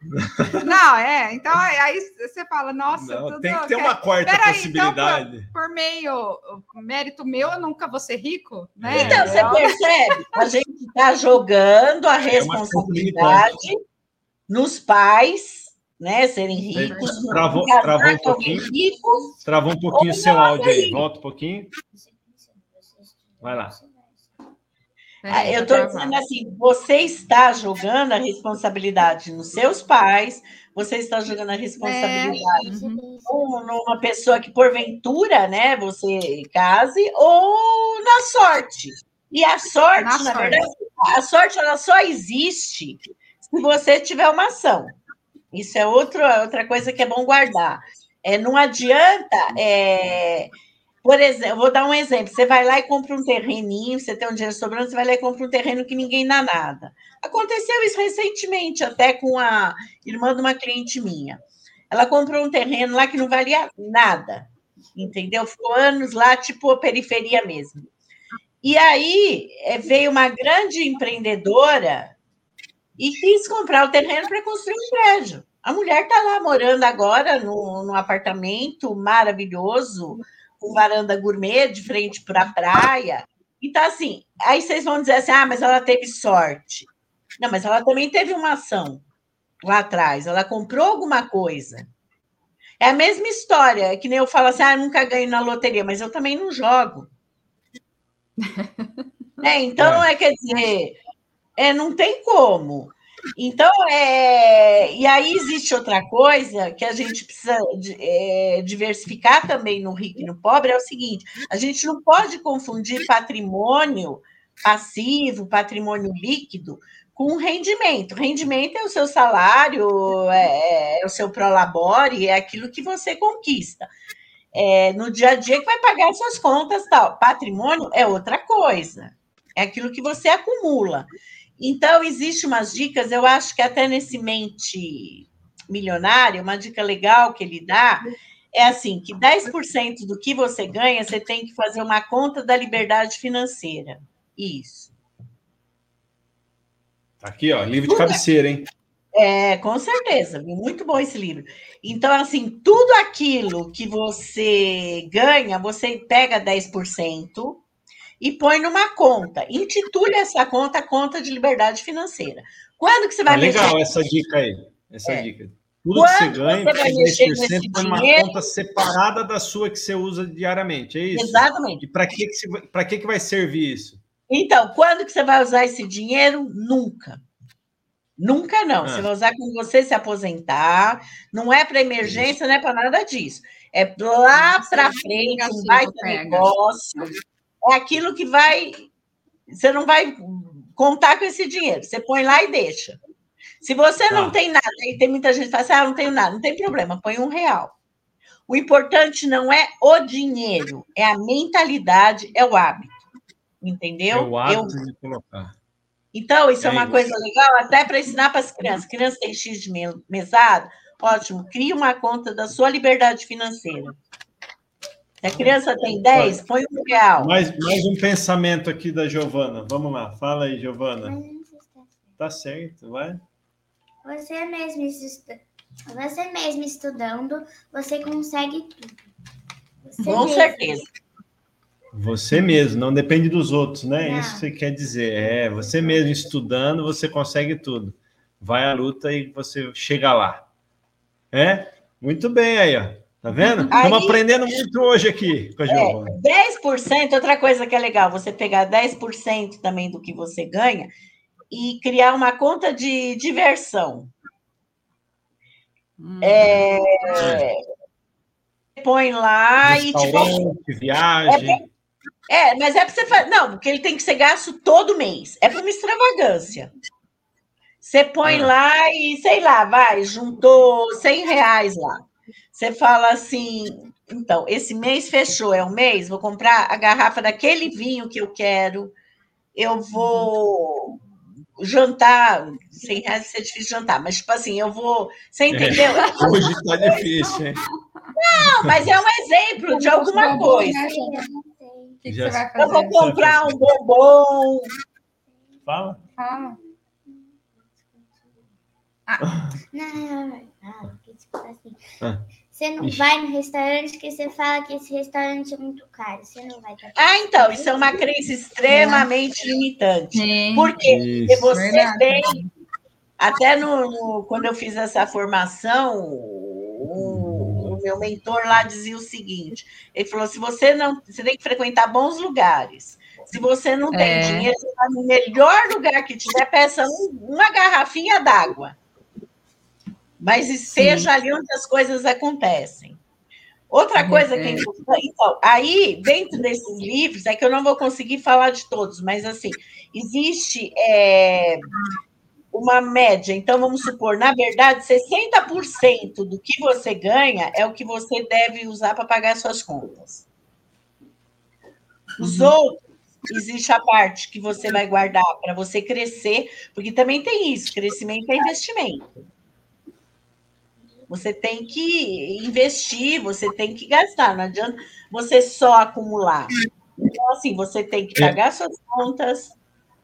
Não, é, então aí você fala, nossa, não, tudo, tem que ter uma quarta Pera possibilidade. Aí, então, por, por, meio, mérito meu, eu nunca vou ser rico, né? Então, você percebe? A gente está jogando a é responsabilidade nos pais né, serem ricos. Travou, travou um pouquinho. Ricos, travou um pouquinho o seu áudio aí. Volta um pouquinho. Vai lá. Ah, eu estou dizendo assim: você está jogando a responsabilidade nos seus pais, você está jogando a responsabilidade é. uhum. numa pessoa que, porventura, né, você case, ou na sorte. E a sorte, na, na sorte. verdade, a sorte ela só existe se você tiver uma ação. Isso é outro, outra coisa que é bom guardar. É, não adianta. É, por exemplo, vou dar um exemplo: você vai lá e compra um terreninho, você tem um dinheiro sobrando, você vai lá e compra um terreno que ninguém dá nada. Aconteceu isso recentemente, até com a irmã de uma cliente minha. Ela comprou um terreno lá que não valia nada, entendeu? Ficou anos lá, tipo a periferia mesmo. E aí é, veio uma grande empreendedora e quis comprar o terreno para construir um prédio. A mulher está lá morando agora no, num apartamento maravilhoso, com varanda gourmet de frente para a praia. Então, assim, aí vocês vão dizer assim: ah, mas ela teve sorte. Não, mas ela também teve uma ação lá atrás, ela comprou alguma coisa. É a mesma história, é que nem eu falo assim: ah, nunca ganho na loteria, mas eu também não jogo. <laughs> é, então, é. é quer dizer, é, não tem como. Então, é, e aí existe outra coisa que a gente precisa é, diversificar também no rico e no pobre, é o seguinte: a gente não pode confundir patrimônio passivo, patrimônio líquido, com rendimento. Rendimento é o seu salário, é, é o seu prolabore, é aquilo que você conquista. É, no dia a dia que vai pagar suas contas tal. Patrimônio é outra coisa. É aquilo que você acumula. Então, existe umas dicas, eu acho que até nesse mente milionário, uma dica legal que ele dá é assim, que 10% do que você ganha, você tem que fazer uma conta da liberdade financeira. Isso. Aqui, ó, livro de cabeceira, hein? É, com certeza, muito bom esse livro. Então, assim, tudo aquilo que você ganha, você pega 10%, e põe numa conta. Intitule essa conta conta de liberdade financeira. Quando que você vai é legal mexer? essa dica aí. Essa é. dica. Tudo Quando que você ganha, você vai mexer nesse põe numa dinheiro... conta separada da sua que você usa diariamente. É isso? Exatamente. E para que, que, que, que vai servir isso? Então, quando que você vai usar esse dinheiro? Nunca. Nunca não. Ah. Você vai usar quando você se aposentar. Não é para emergência, não é para nada disso. É lá para frente, um baita negócio é aquilo que vai. Você não vai contar com esse dinheiro. Você põe lá e deixa. Se você não ah. tem nada, e tem muita gente que fala assim, ah, não tenho nada, não tem problema, põe um real. O importante não é o dinheiro, é a mentalidade, é o hábito. Entendeu? É o hábito Eu... de colocar. Então, isso é, é uma isso. coisa legal, até para ensinar para as crianças. Criança tem X de mesada, ótimo, cria uma conta da sua liberdade financeira. Se a criança tem 10, põe um real. Mais, mais um pensamento aqui da Giovana. Vamos lá, fala aí, Giovana. Tá certo, vai. Você mesmo, estuda... você mesmo estudando, você consegue tudo. Você Com mesmo. certeza. Você mesmo, não depende dos outros, né? Não. Isso que você quer dizer. É, você mesmo estudando, você consegue tudo. Vai à luta e você chega lá. É? Muito bem aí, ó. Tá vendo? Estamos aprendendo muito hoje aqui com a Giovana. É, 10%, outra coisa que é legal, você pegar 10% também do que você ganha e criar uma conta de diversão. Hum. É, põe lá e tipo. Viagem. É, é, mas é para você fazer. Não, porque ele tem que ser gasto todo mês. É para uma extravagância. Você põe ah. lá e, sei lá, vai, juntou 100 reais lá. Você fala assim, então, esse mês fechou, é o mês, vou comprar a garrafa daquele vinho que eu quero, eu vou jantar, 100 reais é difícil jantar, mas tipo assim, eu vou, você é, entendeu? É, hoje está difícil, hein? Não, mas é um exemplo de alguma coisa. O que, que você vai fazer? Eu vou comprar um bombom. Fala. Fala. Ah, não, não, não. Assim. Ah. Você não Ixi. vai no restaurante que você fala que esse restaurante é muito caro. Você não vai. Ah, então, isso é uma crença extremamente é. limitante. Sim. Porque isso. você Verdade. tem. Até no, no, quando eu fiz essa formação, o, o, meu mentor lá dizia o seguinte: ele falou: se você não. Você tem que frequentar bons lugares. Se você não tem é. dinheiro, você vai no melhor lugar que tiver, peça um, uma garrafinha d'água mas esteja ali onde as coisas acontecem. Outra uhum. coisa que é importante, então, aí, dentro desses livros, é que eu não vou conseguir falar de todos, mas assim, existe é, uma média, então vamos supor, na verdade, 60% do que você ganha é o que você deve usar para pagar suas contas. Os uhum. outros, existe a parte que você vai guardar para você crescer, porque também tem isso, crescimento é investimento. Você tem que investir, você tem que gastar, não adianta você só acumular. Então, assim, você tem que é. pagar suas contas,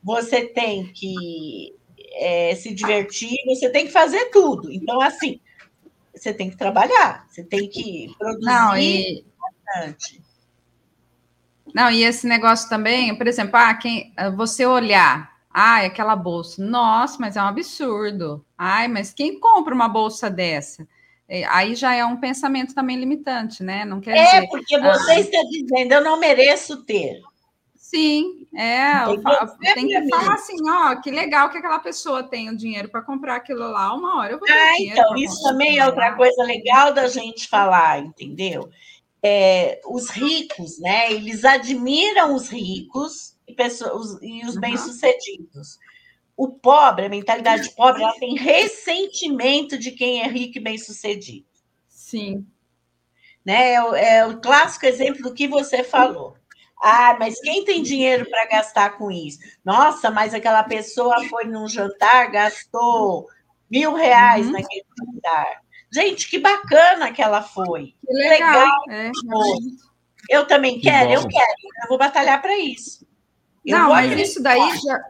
você tem que é, se divertir, você tem que fazer tudo. Então, assim, você tem que trabalhar, você tem que produzir não, e... bastante. Não, e esse negócio também, por exemplo, ah, quem, você olhar, ah, aquela bolsa, nossa, mas é um absurdo. Ai, mas quem compra uma bolsa dessa? É, aí já é um pensamento também limitante, né? Não quer é, dizer, porque você ah, está dizendo, eu não mereço ter. Sim, é. Tem que falar assim, ó, que legal que aquela pessoa tem o dinheiro para comprar aquilo lá, uma hora eu vou ter Ah, então, isso também é outra coisa legal da gente falar, entendeu? É, os ricos, né? Eles admiram os ricos e, pessoas, e os uhum. bem-sucedidos. O pobre, a mentalidade pobre, ela tem ressentimento de quem é rico e bem-sucedido. Sim. Né? É, o, é o clássico exemplo do que você falou. Ah, mas quem tem dinheiro para gastar com isso? Nossa, mas aquela pessoa foi num jantar, gastou mil reais uhum. naquele jantar. Gente, que bacana que ela foi. Que legal. legal é, eu também que quero, bom. eu quero. Eu vou batalhar para isso. Eu Não, mas isso daí já,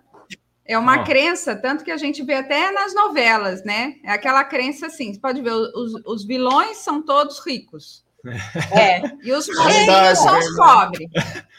é uma oh. crença, tanto que a gente vê até nas novelas, né? É aquela crença assim: você pode ver, os, os vilões são todos ricos. <laughs> É. E os mocinhos são os pobres.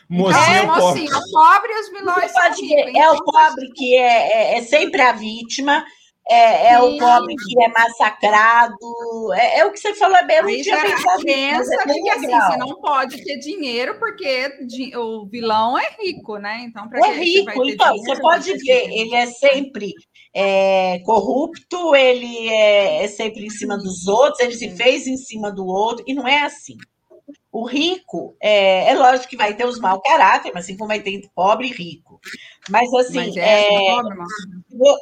Mocinho, é, mocinho, pobre. pobre e os vilões são ricos. É o pobre que é, é, é sempre a vítima, é, é o pobre que é massacrado. É, é, o que você falou, é bem Aí já pensa é que assim, você não pode ter dinheiro porque o vilão é rico, né? Então, para é rico, você então dinheiro, você pode ver, ele é sempre é, corrupto, ele é, é, sempre em cima dos outros, ele se fez em cima do outro, e não é assim. O rico, é, é lógico que vai ter os mau caráter, mas assim como vai ter pobre e rico. Mas assim, mas é, é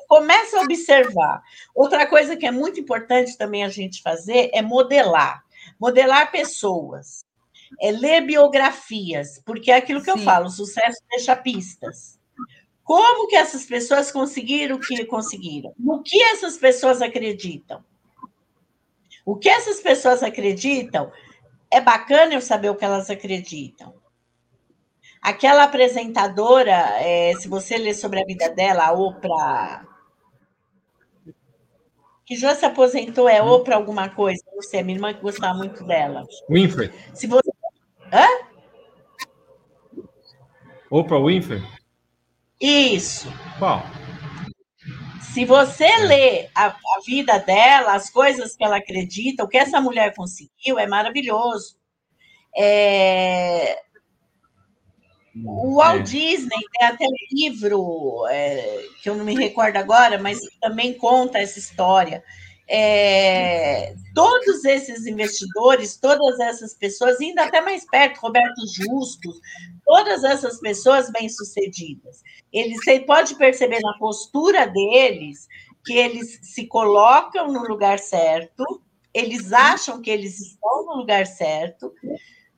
começa a observar. Outra coisa que é muito importante também a gente fazer é modelar. Modelar pessoas. É ler biografias, porque é aquilo que Sim. eu falo, o sucesso deixa pistas. Como que essas pessoas conseguiram o que conseguiram? No que essas pessoas acreditam? O que essas pessoas acreditam é bacana eu saber o que elas acreditam. Aquela apresentadora, é, se você ler sobre a vida dela, a Oprah. Que já se aposentou, é hum. Oprah alguma coisa, não sei, minha irmã que gostava muito dela. Winfrey. Se você. Hã? Oprah Winfrey? Isso. Bom. Se você é. lê a, a, vida dela, as coisas que ela acredita, o que essa mulher conseguiu é maravilhoso. É... O Walt é. Disney tem até um livro, é, que eu não me recordo agora, mas também conta essa história. É, todos esses investidores, todas essas pessoas, indo até mais perto, Roberto Justus, todas essas pessoas bem-sucedidas, eles, você pode perceber na postura deles que eles se colocam no lugar certo, eles acham que eles estão no lugar certo,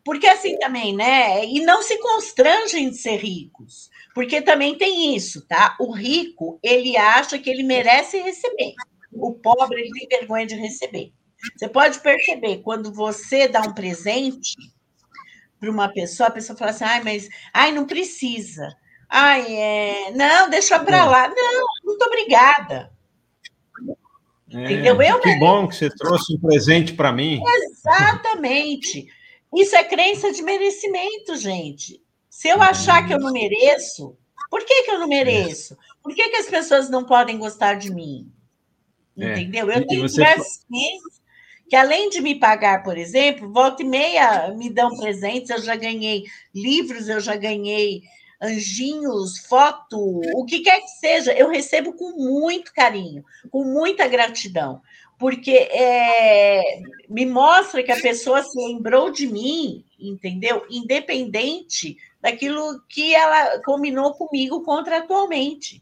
porque assim também, né? E não se constrangem de ser ricos, porque também tem isso, tá? O rico, ele acha que ele merece receber. O pobre, ele tem vergonha de receber. Você pode perceber, quando você dá um presente para uma pessoa, a pessoa fala assim, ai, mas ai, não precisa. Ai, é... não, deixa para é. lá. Não, muito obrigada. É, Entendeu? Eu que bom que você trouxe um presente para mim. Exatamente. Isso é crença de merecimento, gente. Se eu achar que eu não mereço, por que, que eu não mereço? Por que, que as pessoas não podem gostar de mim? É. Entendeu? Eu tenho diversos clientes que, além de me pagar, por exemplo, volta e meia me dão presentes, eu já ganhei livros, eu já ganhei anjinhos, foto, o que quer que seja, eu recebo com muito carinho, com muita gratidão, porque é, me mostra que a pessoa se lembrou de mim, entendeu? Independente daquilo que ela combinou comigo contratualmente.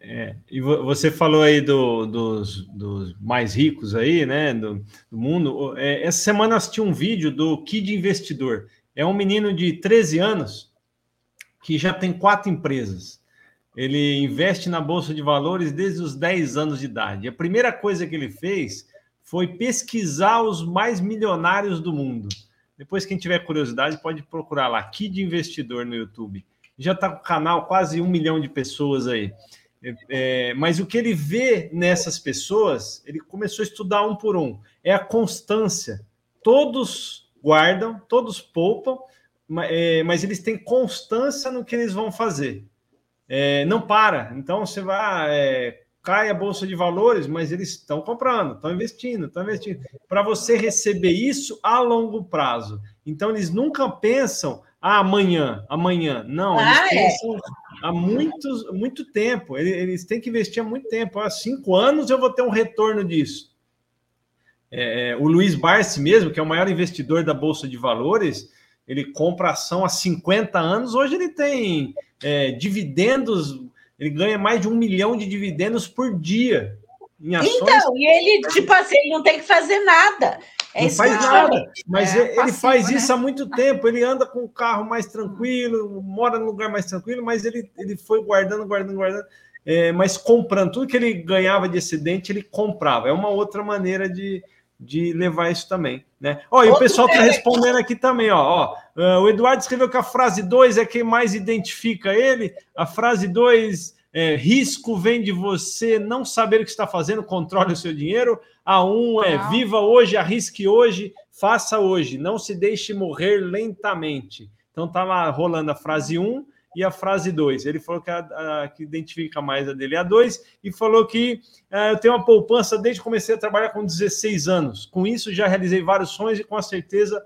É, e você falou aí do, dos, dos, mais ricos aí, né, do, do mundo. É, essa semana assisti um vídeo do Kid Investidor. É um menino de 13 anos que já tem quatro empresas. Ele investe na Bolsa de Valores desde os 10 anos de idade. A primeira coisa que ele fez foi pesquisar os mais milionários do mundo. Depois, quem tiver curiosidade, pode procurar lá, Kid Investidor no YouTube. Já está com o canal quase um milhão de pessoas aí. É, é, mas o que ele vê nessas pessoas, ele começou a estudar um por um. É a constância. Todos guardam, todos poupam, é, mas eles têm constância no que eles vão fazer. É, não para. Então você vai, é, cai a bolsa de valores, mas eles estão comprando, estão investindo, estão investindo. Para você receber isso a longo prazo. Então eles nunca pensam ah, amanhã, amanhã. Não, eles ah, é? pensam há muitos, muito tempo. Eles, eles, têm que investir há muito tempo. Há cinco anos eu vou ter um retorno disso. É, o Luiz Barsi mesmo, que é o maior investidor da Bolsa de Valores, ele compra ação há 50 anos, hoje ele tem é, dividendos, ele ganha mais de um milhão de dividendos por dia. Em ações. Então, e ele, tipo assim, ele não tem que fazer nada. É não faz nada, mas é, ele passivo, faz né? isso há muito tempo. Ele anda com o carro mais tranquilo, mora num lugar mais tranquilo, mas ele, ele foi guardando, guardando, guardando, é, mas comprando tudo que ele ganhava de excedente, ele comprava. É uma outra maneira de, de levar isso também, né? Ó, e o pessoal está respondendo aqui também, ó, ó. Uh, o Eduardo escreveu que a frase 2 é quem mais identifica ele. A frase 2 é risco vem de você não saber o que está fazendo, controle o seu dinheiro. A 1 um é viva hoje, arrisque hoje, faça hoje, não se deixe morrer lentamente. Então tá lá rolando a frase 1 um, e a frase 2. Ele falou que, a, a, que identifica mais a dele é a 2 e falou que uh, eu tenho uma poupança desde que comecei a trabalhar com 16 anos. Com isso, já realizei vários sonhos e com certeza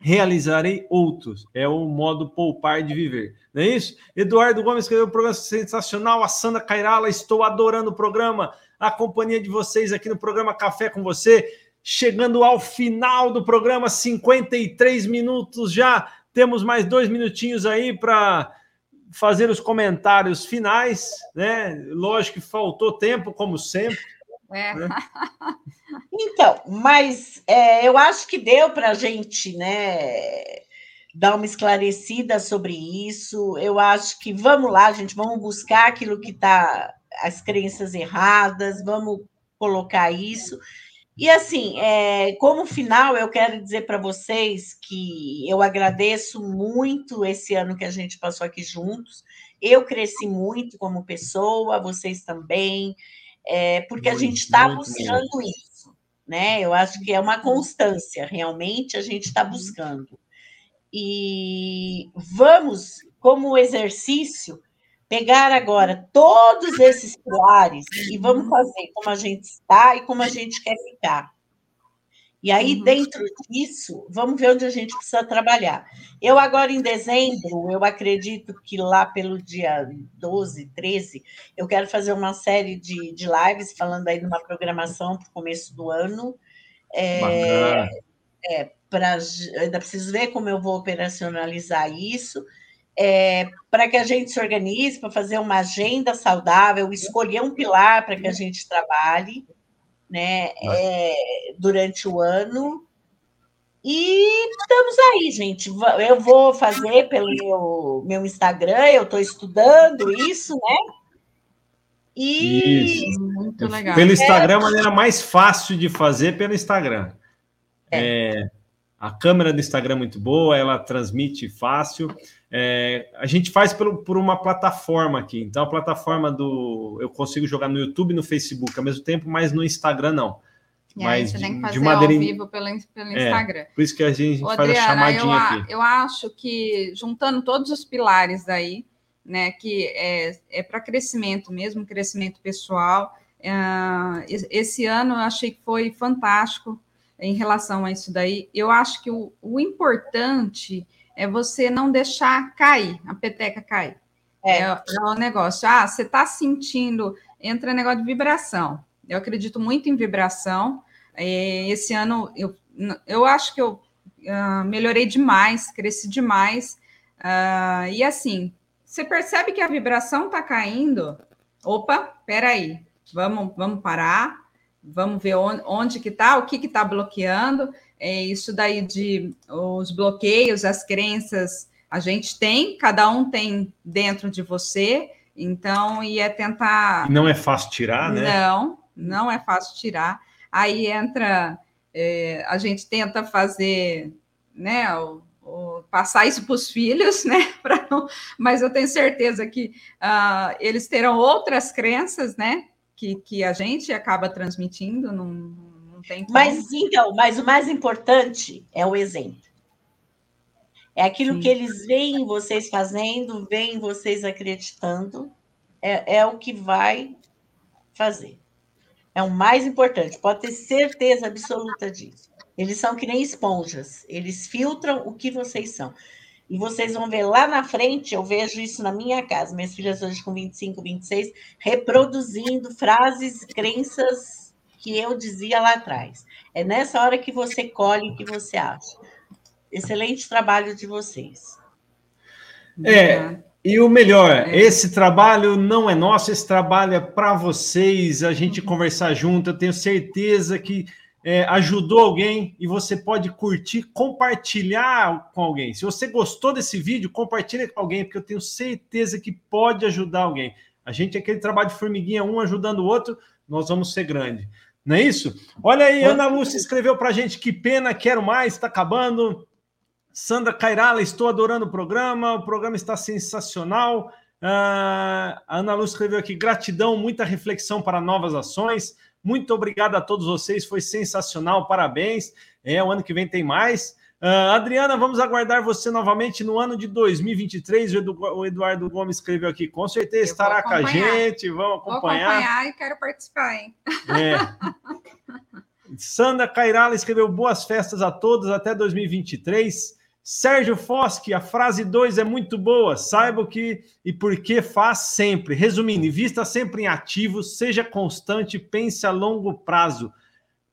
realizarei outros. É o modo poupar de viver. Não é isso? Eduardo Gomes escreveu um programa sensacional. A Sandra Cairala, estou adorando o programa. A companhia de vocês aqui no programa Café com você. Chegando ao final do programa, 53 minutos já. Temos mais dois minutinhos aí para fazer os comentários finais, né? Lógico que faltou tempo, como sempre. É. Né? <laughs> Então, mas é, eu acho que deu para a gente, né? Dar uma esclarecida sobre isso. Eu acho que vamos lá, gente, vamos buscar aquilo que está as crenças erradas, vamos colocar isso. E assim, é, como final, eu quero dizer para vocês que eu agradeço muito esse ano que a gente passou aqui juntos. Eu cresci muito como pessoa, vocês também, é, porque muito, a gente está buscando muito. isso, né? Eu acho que é uma constância, realmente a gente está buscando. E vamos, como exercício, pegar agora todos esses pilares e vamos uhum. fazer como a gente está e como a gente quer ficar. E aí, uhum. dentro disso, vamos ver onde a gente precisa trabalhar. Eu, agora em dezembro, eu acredito que lá pelo dia 12, 13, eu quero fazer uma série de, de lives falando aí de uma programação para o começo do ano. É, é, pra, ainda preciso ver como eu vou operacionalizar isso é, para que a gente se organize, para fazer uma agenda saudável, escolher um pilar para que a gente trabalhe né, é, durante o ano. E estamos aí, gente. Eu vou fazer pelo meu, meu Instagram, eu estou estudando isso, né? E isso. muito legal. Pelo Instagram, é a maneira mais fácil de fazer pelo Instagram. É. é. A câmera do Instagram é muito boa, ela transmite fácil. É, a gente faz por, por, uma plataforma aqui. Então, a plataforma do. Eu consigo jogar no YouTube e no Facebook ao mesmo tempo, mas no Instagram não. E mas você de, tem que fazer madeira... ao vivo pelo, pelo é, Instagram. Por isso que a gente Ô, faz Adriana, a chamadinha eu, aqui. Eu acho que, juntando todos os pilares aí, né, que é, é para crescimento mesmo, crescimento pessoal, é, esse ano eu achei que foi fantástico em relação a isso daí. Eu acho que o, o importante é você não deixar cair, a peteca cair. É, é, é o negócio. Ah, você está sentindo, entra negócio de vibração. Eu acredito muito em vibração. É, esse ano eu, eu acho que eu uh, melhorei demais, cresci demais. Uh, e assim, você percebe que a vibração está caindo. Opa, peraí, vamos, vamos parar, vamos ver onde, onde que está, o que está bloqueando. É isso daí de os bloqueios, as crenças, a gente tem, cada um tem dentro de você. Então, e é tentar. Não é fácil tirar, né? Não, não é fácil tirar. Aí entra, é, a gente tenta fazer, né, o, o, passar isso para os filhos, né, <laughs> não, mas eu tenho certeza que uh, eles terão outras crenças, né, que, que a gente acaba transmitindo, não, não tem como. Mas então, mas o mais importante é o exemplo. É aquilo Sim. que eles veem vocês fazendo, veem vocês acreditando, é, é o que vai fazer. É o mais importante, pode ter certeza absoluta disso. Eles são que nem esponjas, eles filtram o que vocês são. E vocês vão ver lá na frente, eu vejo isso na minha casa, minhas filhas hoje com 25, 26, reproduzindo frases, crenças que eu dizia lá atrás. É nessa hora que você colhe o que você acha. Excelente trabalho de vocês. É, e o melhor, esse trabalho não é nosso, esse trabalho é para vocês, a gente uhum. conversar junto. Eu tenho certeza que é, ajudou alguém e você pode curtir, compartilhar com alguém. Se você gostou desse vídeo, compartilha com alguém, porque eu tenho certeza que pode ajudar alguém. A gente é aquele trabalho de formiguinha, um ajudando o outro, nós vamos ser grande. Não é isso? Olha aí, Ana Lúcia escreveu para a gente: que pena, quero mais, está acabando. Sandra Cairala, estou adorando o programa, o programa está sensacional. Uh, a Ana Luz escreveu aqui: gratidão, muita reflexão para novas ações. Muito obrigado a todos vocês, foi sensacional, parabéns. É, o ano que vem tem mais. Uh, Adriana, vamos aguardar você novamente no ano de 2023. O, Edu, o Eduardo Gomes escreveu aqui, com certeza Eu estará com a gente. Vamos acompanhar. Vou acompanhar e quero participar, hein? É. <laughs> Sandra Cairala escreveu boas festas a todos até 2023. Sérgio Foschi, a frase 2 é muito boa. Saiba o que e por que faz sempre. Resumindo, invista sempre em ativos, seja constante, pense a longo prazo.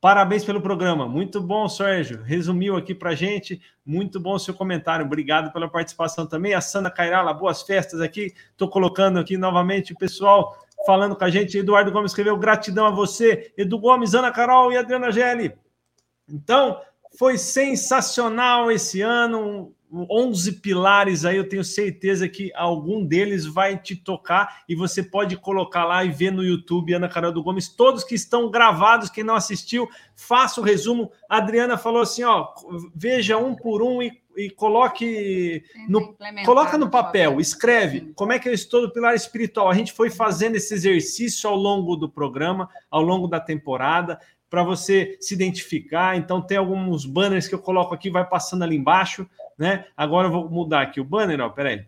Parabéns pelo programa. Muito bom, Sérgio. Resumiu aqui para gente. Muito bom o seu comentário. Obrigado pela participação também. A Sandra Cairala, boas festas aqui. Estou colocando aqui novamente o pessoal falando com a gente. Eduardo Gomes escreveu gratidão a você. Edu Gomes, Ana Carol e Adriana Gelli. Então, foi sensacional esse ano. 11 pilares aí, eu tenho certeza que algum deles vai te tocar e você pode colocar lá e ver no YouTube, Ana Carol do Gomes, todos que estão gravados, quem não assistiu, faça o resumo. A Adriana falou assim, ó, veja um por um e, e coloque no, coloca no papel, escreve como é que eu estou no pilar espiritual. A gente foi fazendo esse exercício ao longo do programa, ao longo da temporada para você se identificar. Então, tem alguns banners que eu coloco aqui, vai passando ali embaixo, né? Agora eu vou mudar aqui o banner, ó, peraí.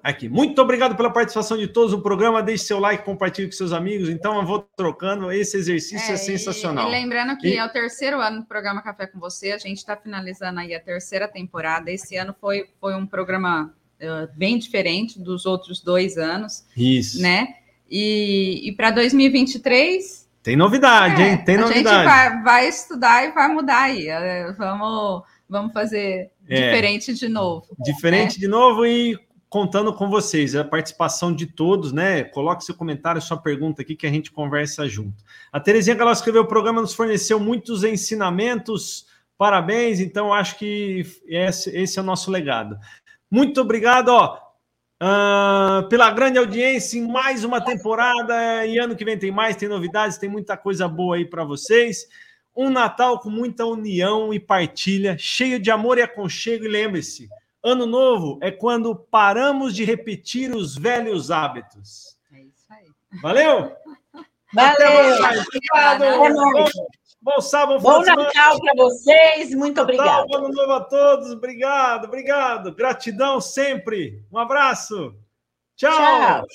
Aqui. Muito obrigado pela participação de todos no programa. Deixe seu like, compartilhe com seus amigos. Então, eu vou trocando. Esse exercício é, é sensacional. E, e, lembrando que e... é o terceiro ano do programa Café com Você. A gente está finalizando aí a terceira temporada. Esse ano foi, foi um programa uh, bem diferente dos outros dois anos. Isso. Né? E, e para 2023 tem novidade, é, hein? Tem novidade. A gente vai, vai, estudar e vai mudar aí. É, vamos, vamos fazer é, diferente de novo. Diferente né? de novo e contando com vocês, a participação de todos, né? Coloque seu comentário, sua pergunta aqui que a gente conversa junto. A Terezinha que ela escreveu o programa nos forneceu muitos ensinamentos. Parabéns, então acho que esse, esse é o nosso legado. Muito obrigado, ó. Uh, pela grande audiência em mais uma temporada. E ano que vem tem mais, tem novidades, tem muita coisa boa aí para vocês. Um Natal com muita união e partilha, cheio de amor e aconchego. E lembre-se, ano novo é quando paramos de repetir os velhos hábitos. É isso aí. Valeu? Valeu! Obrigado! Bom, sábado, bom Natal para vocês, muito obrigado. Bom ano novo a todos, obrigado, obrigado. Gratidão sempre. Um abraço. Tchau. Tchau.